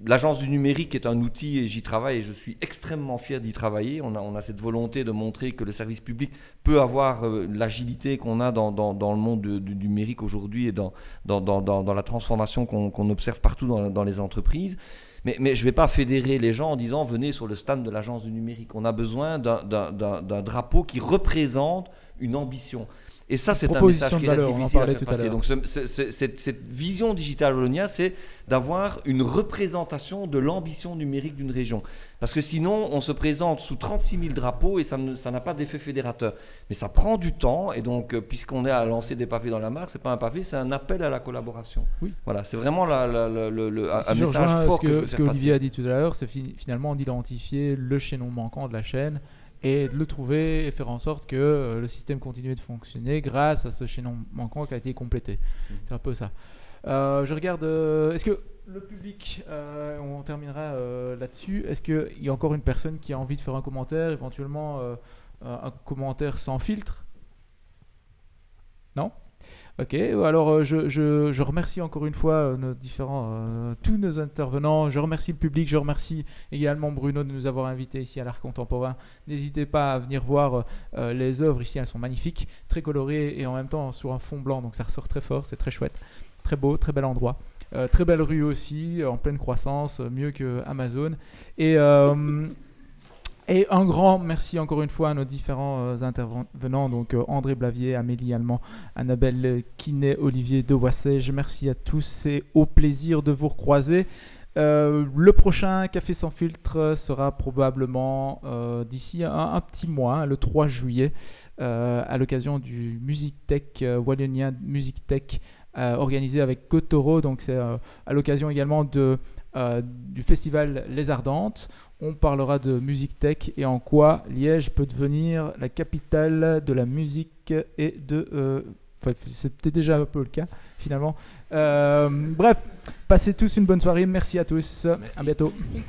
l'agence du numérique est un outil et j'y travaille et je suis extrêmement fier d'y travailler. On a, cette volonté de montrer que le service public peut avoir euh, l'agilité qu'on a dans, le monde du, numérique aujourd'hui et dans, la transformation qu'on observe partout dans, les entreprises. Mais, je ne vais pas fédérer les gens en disant venez sur le stand de l'agence du numérique. On a besoin d'un drapeau qui représente une ambition. Et ça, c'est un message qui reste difficile à faire passer. Donc, cette, vision digitale Wallonia, c'est d'avoir une représentation de l'ambition numérique d'une région. Parce que sinon, on se présente sous 36 000 drapeaux et ça n'a pas d'effet fédérateur. Mais ça prend du temps. Et donc, euh, puisqu'on est à lancer des pavés dans la mare, c'est pas un pavé, c'est un appel à la collaboration. Oui. Voilà, c'est vraiment la, le, un message fort ce que, que, ce que Olivier a dit tout à l'heure, c'est finalement d'identifier le chaînon manquant de la chaîne et de le trouver et faire en sorte que euh, le système continue de fonctionner grâce à ce chaînon manquant qui a été complété. Mm. C'est un peu ça. Euh, je regarde. Euh, est-ce que le public, on terminera là-dessus. Est-ce qu'il y a encore une personne qui a envie de faire un commentaire, éventuellement un commentaire sans filtre? Ok, alors euh, je, je, remercie encore une fois euh, nos différents, euh, tous nos intervenants. Je remercie le public, je remercie également Bruno de nous avoir invités ici à l'Art Contemporain. N'hésitez pas à venir voir les œuvres ici, elles sont magnifiques, très colorées et en même temps sur un fond blanc, donc ça ressort très fort, c'est très chouette, très beau, très bel endroit. très belle rue aussi, en pleine croissance, mieux que Amazon. Et et un grand merci encore une fois à nos différents euh, intervenants, donc euh, André Blavier, Amélie Allemand, Annabelle Kiné, Olivier Devoissège. Merci à tous et au plaisir de vous recroiser. Euh, le prochain Café sans filtre sera probablement d'ici un, petit mois, le 3 juillet, à l'occasion du Music Tech Wallonien Music Tech organisé avec Kotoro. Donc c'est à l'occasion également du festival Les Ardentes on parlera de musique tech et en quoi Liège peut devenir la capitale de la musique et de... Euh, c'était déjà un peu le cas finalement. Euh, bref, passez tous une bonne soirée. Merci à tous. À bientôt. Merci.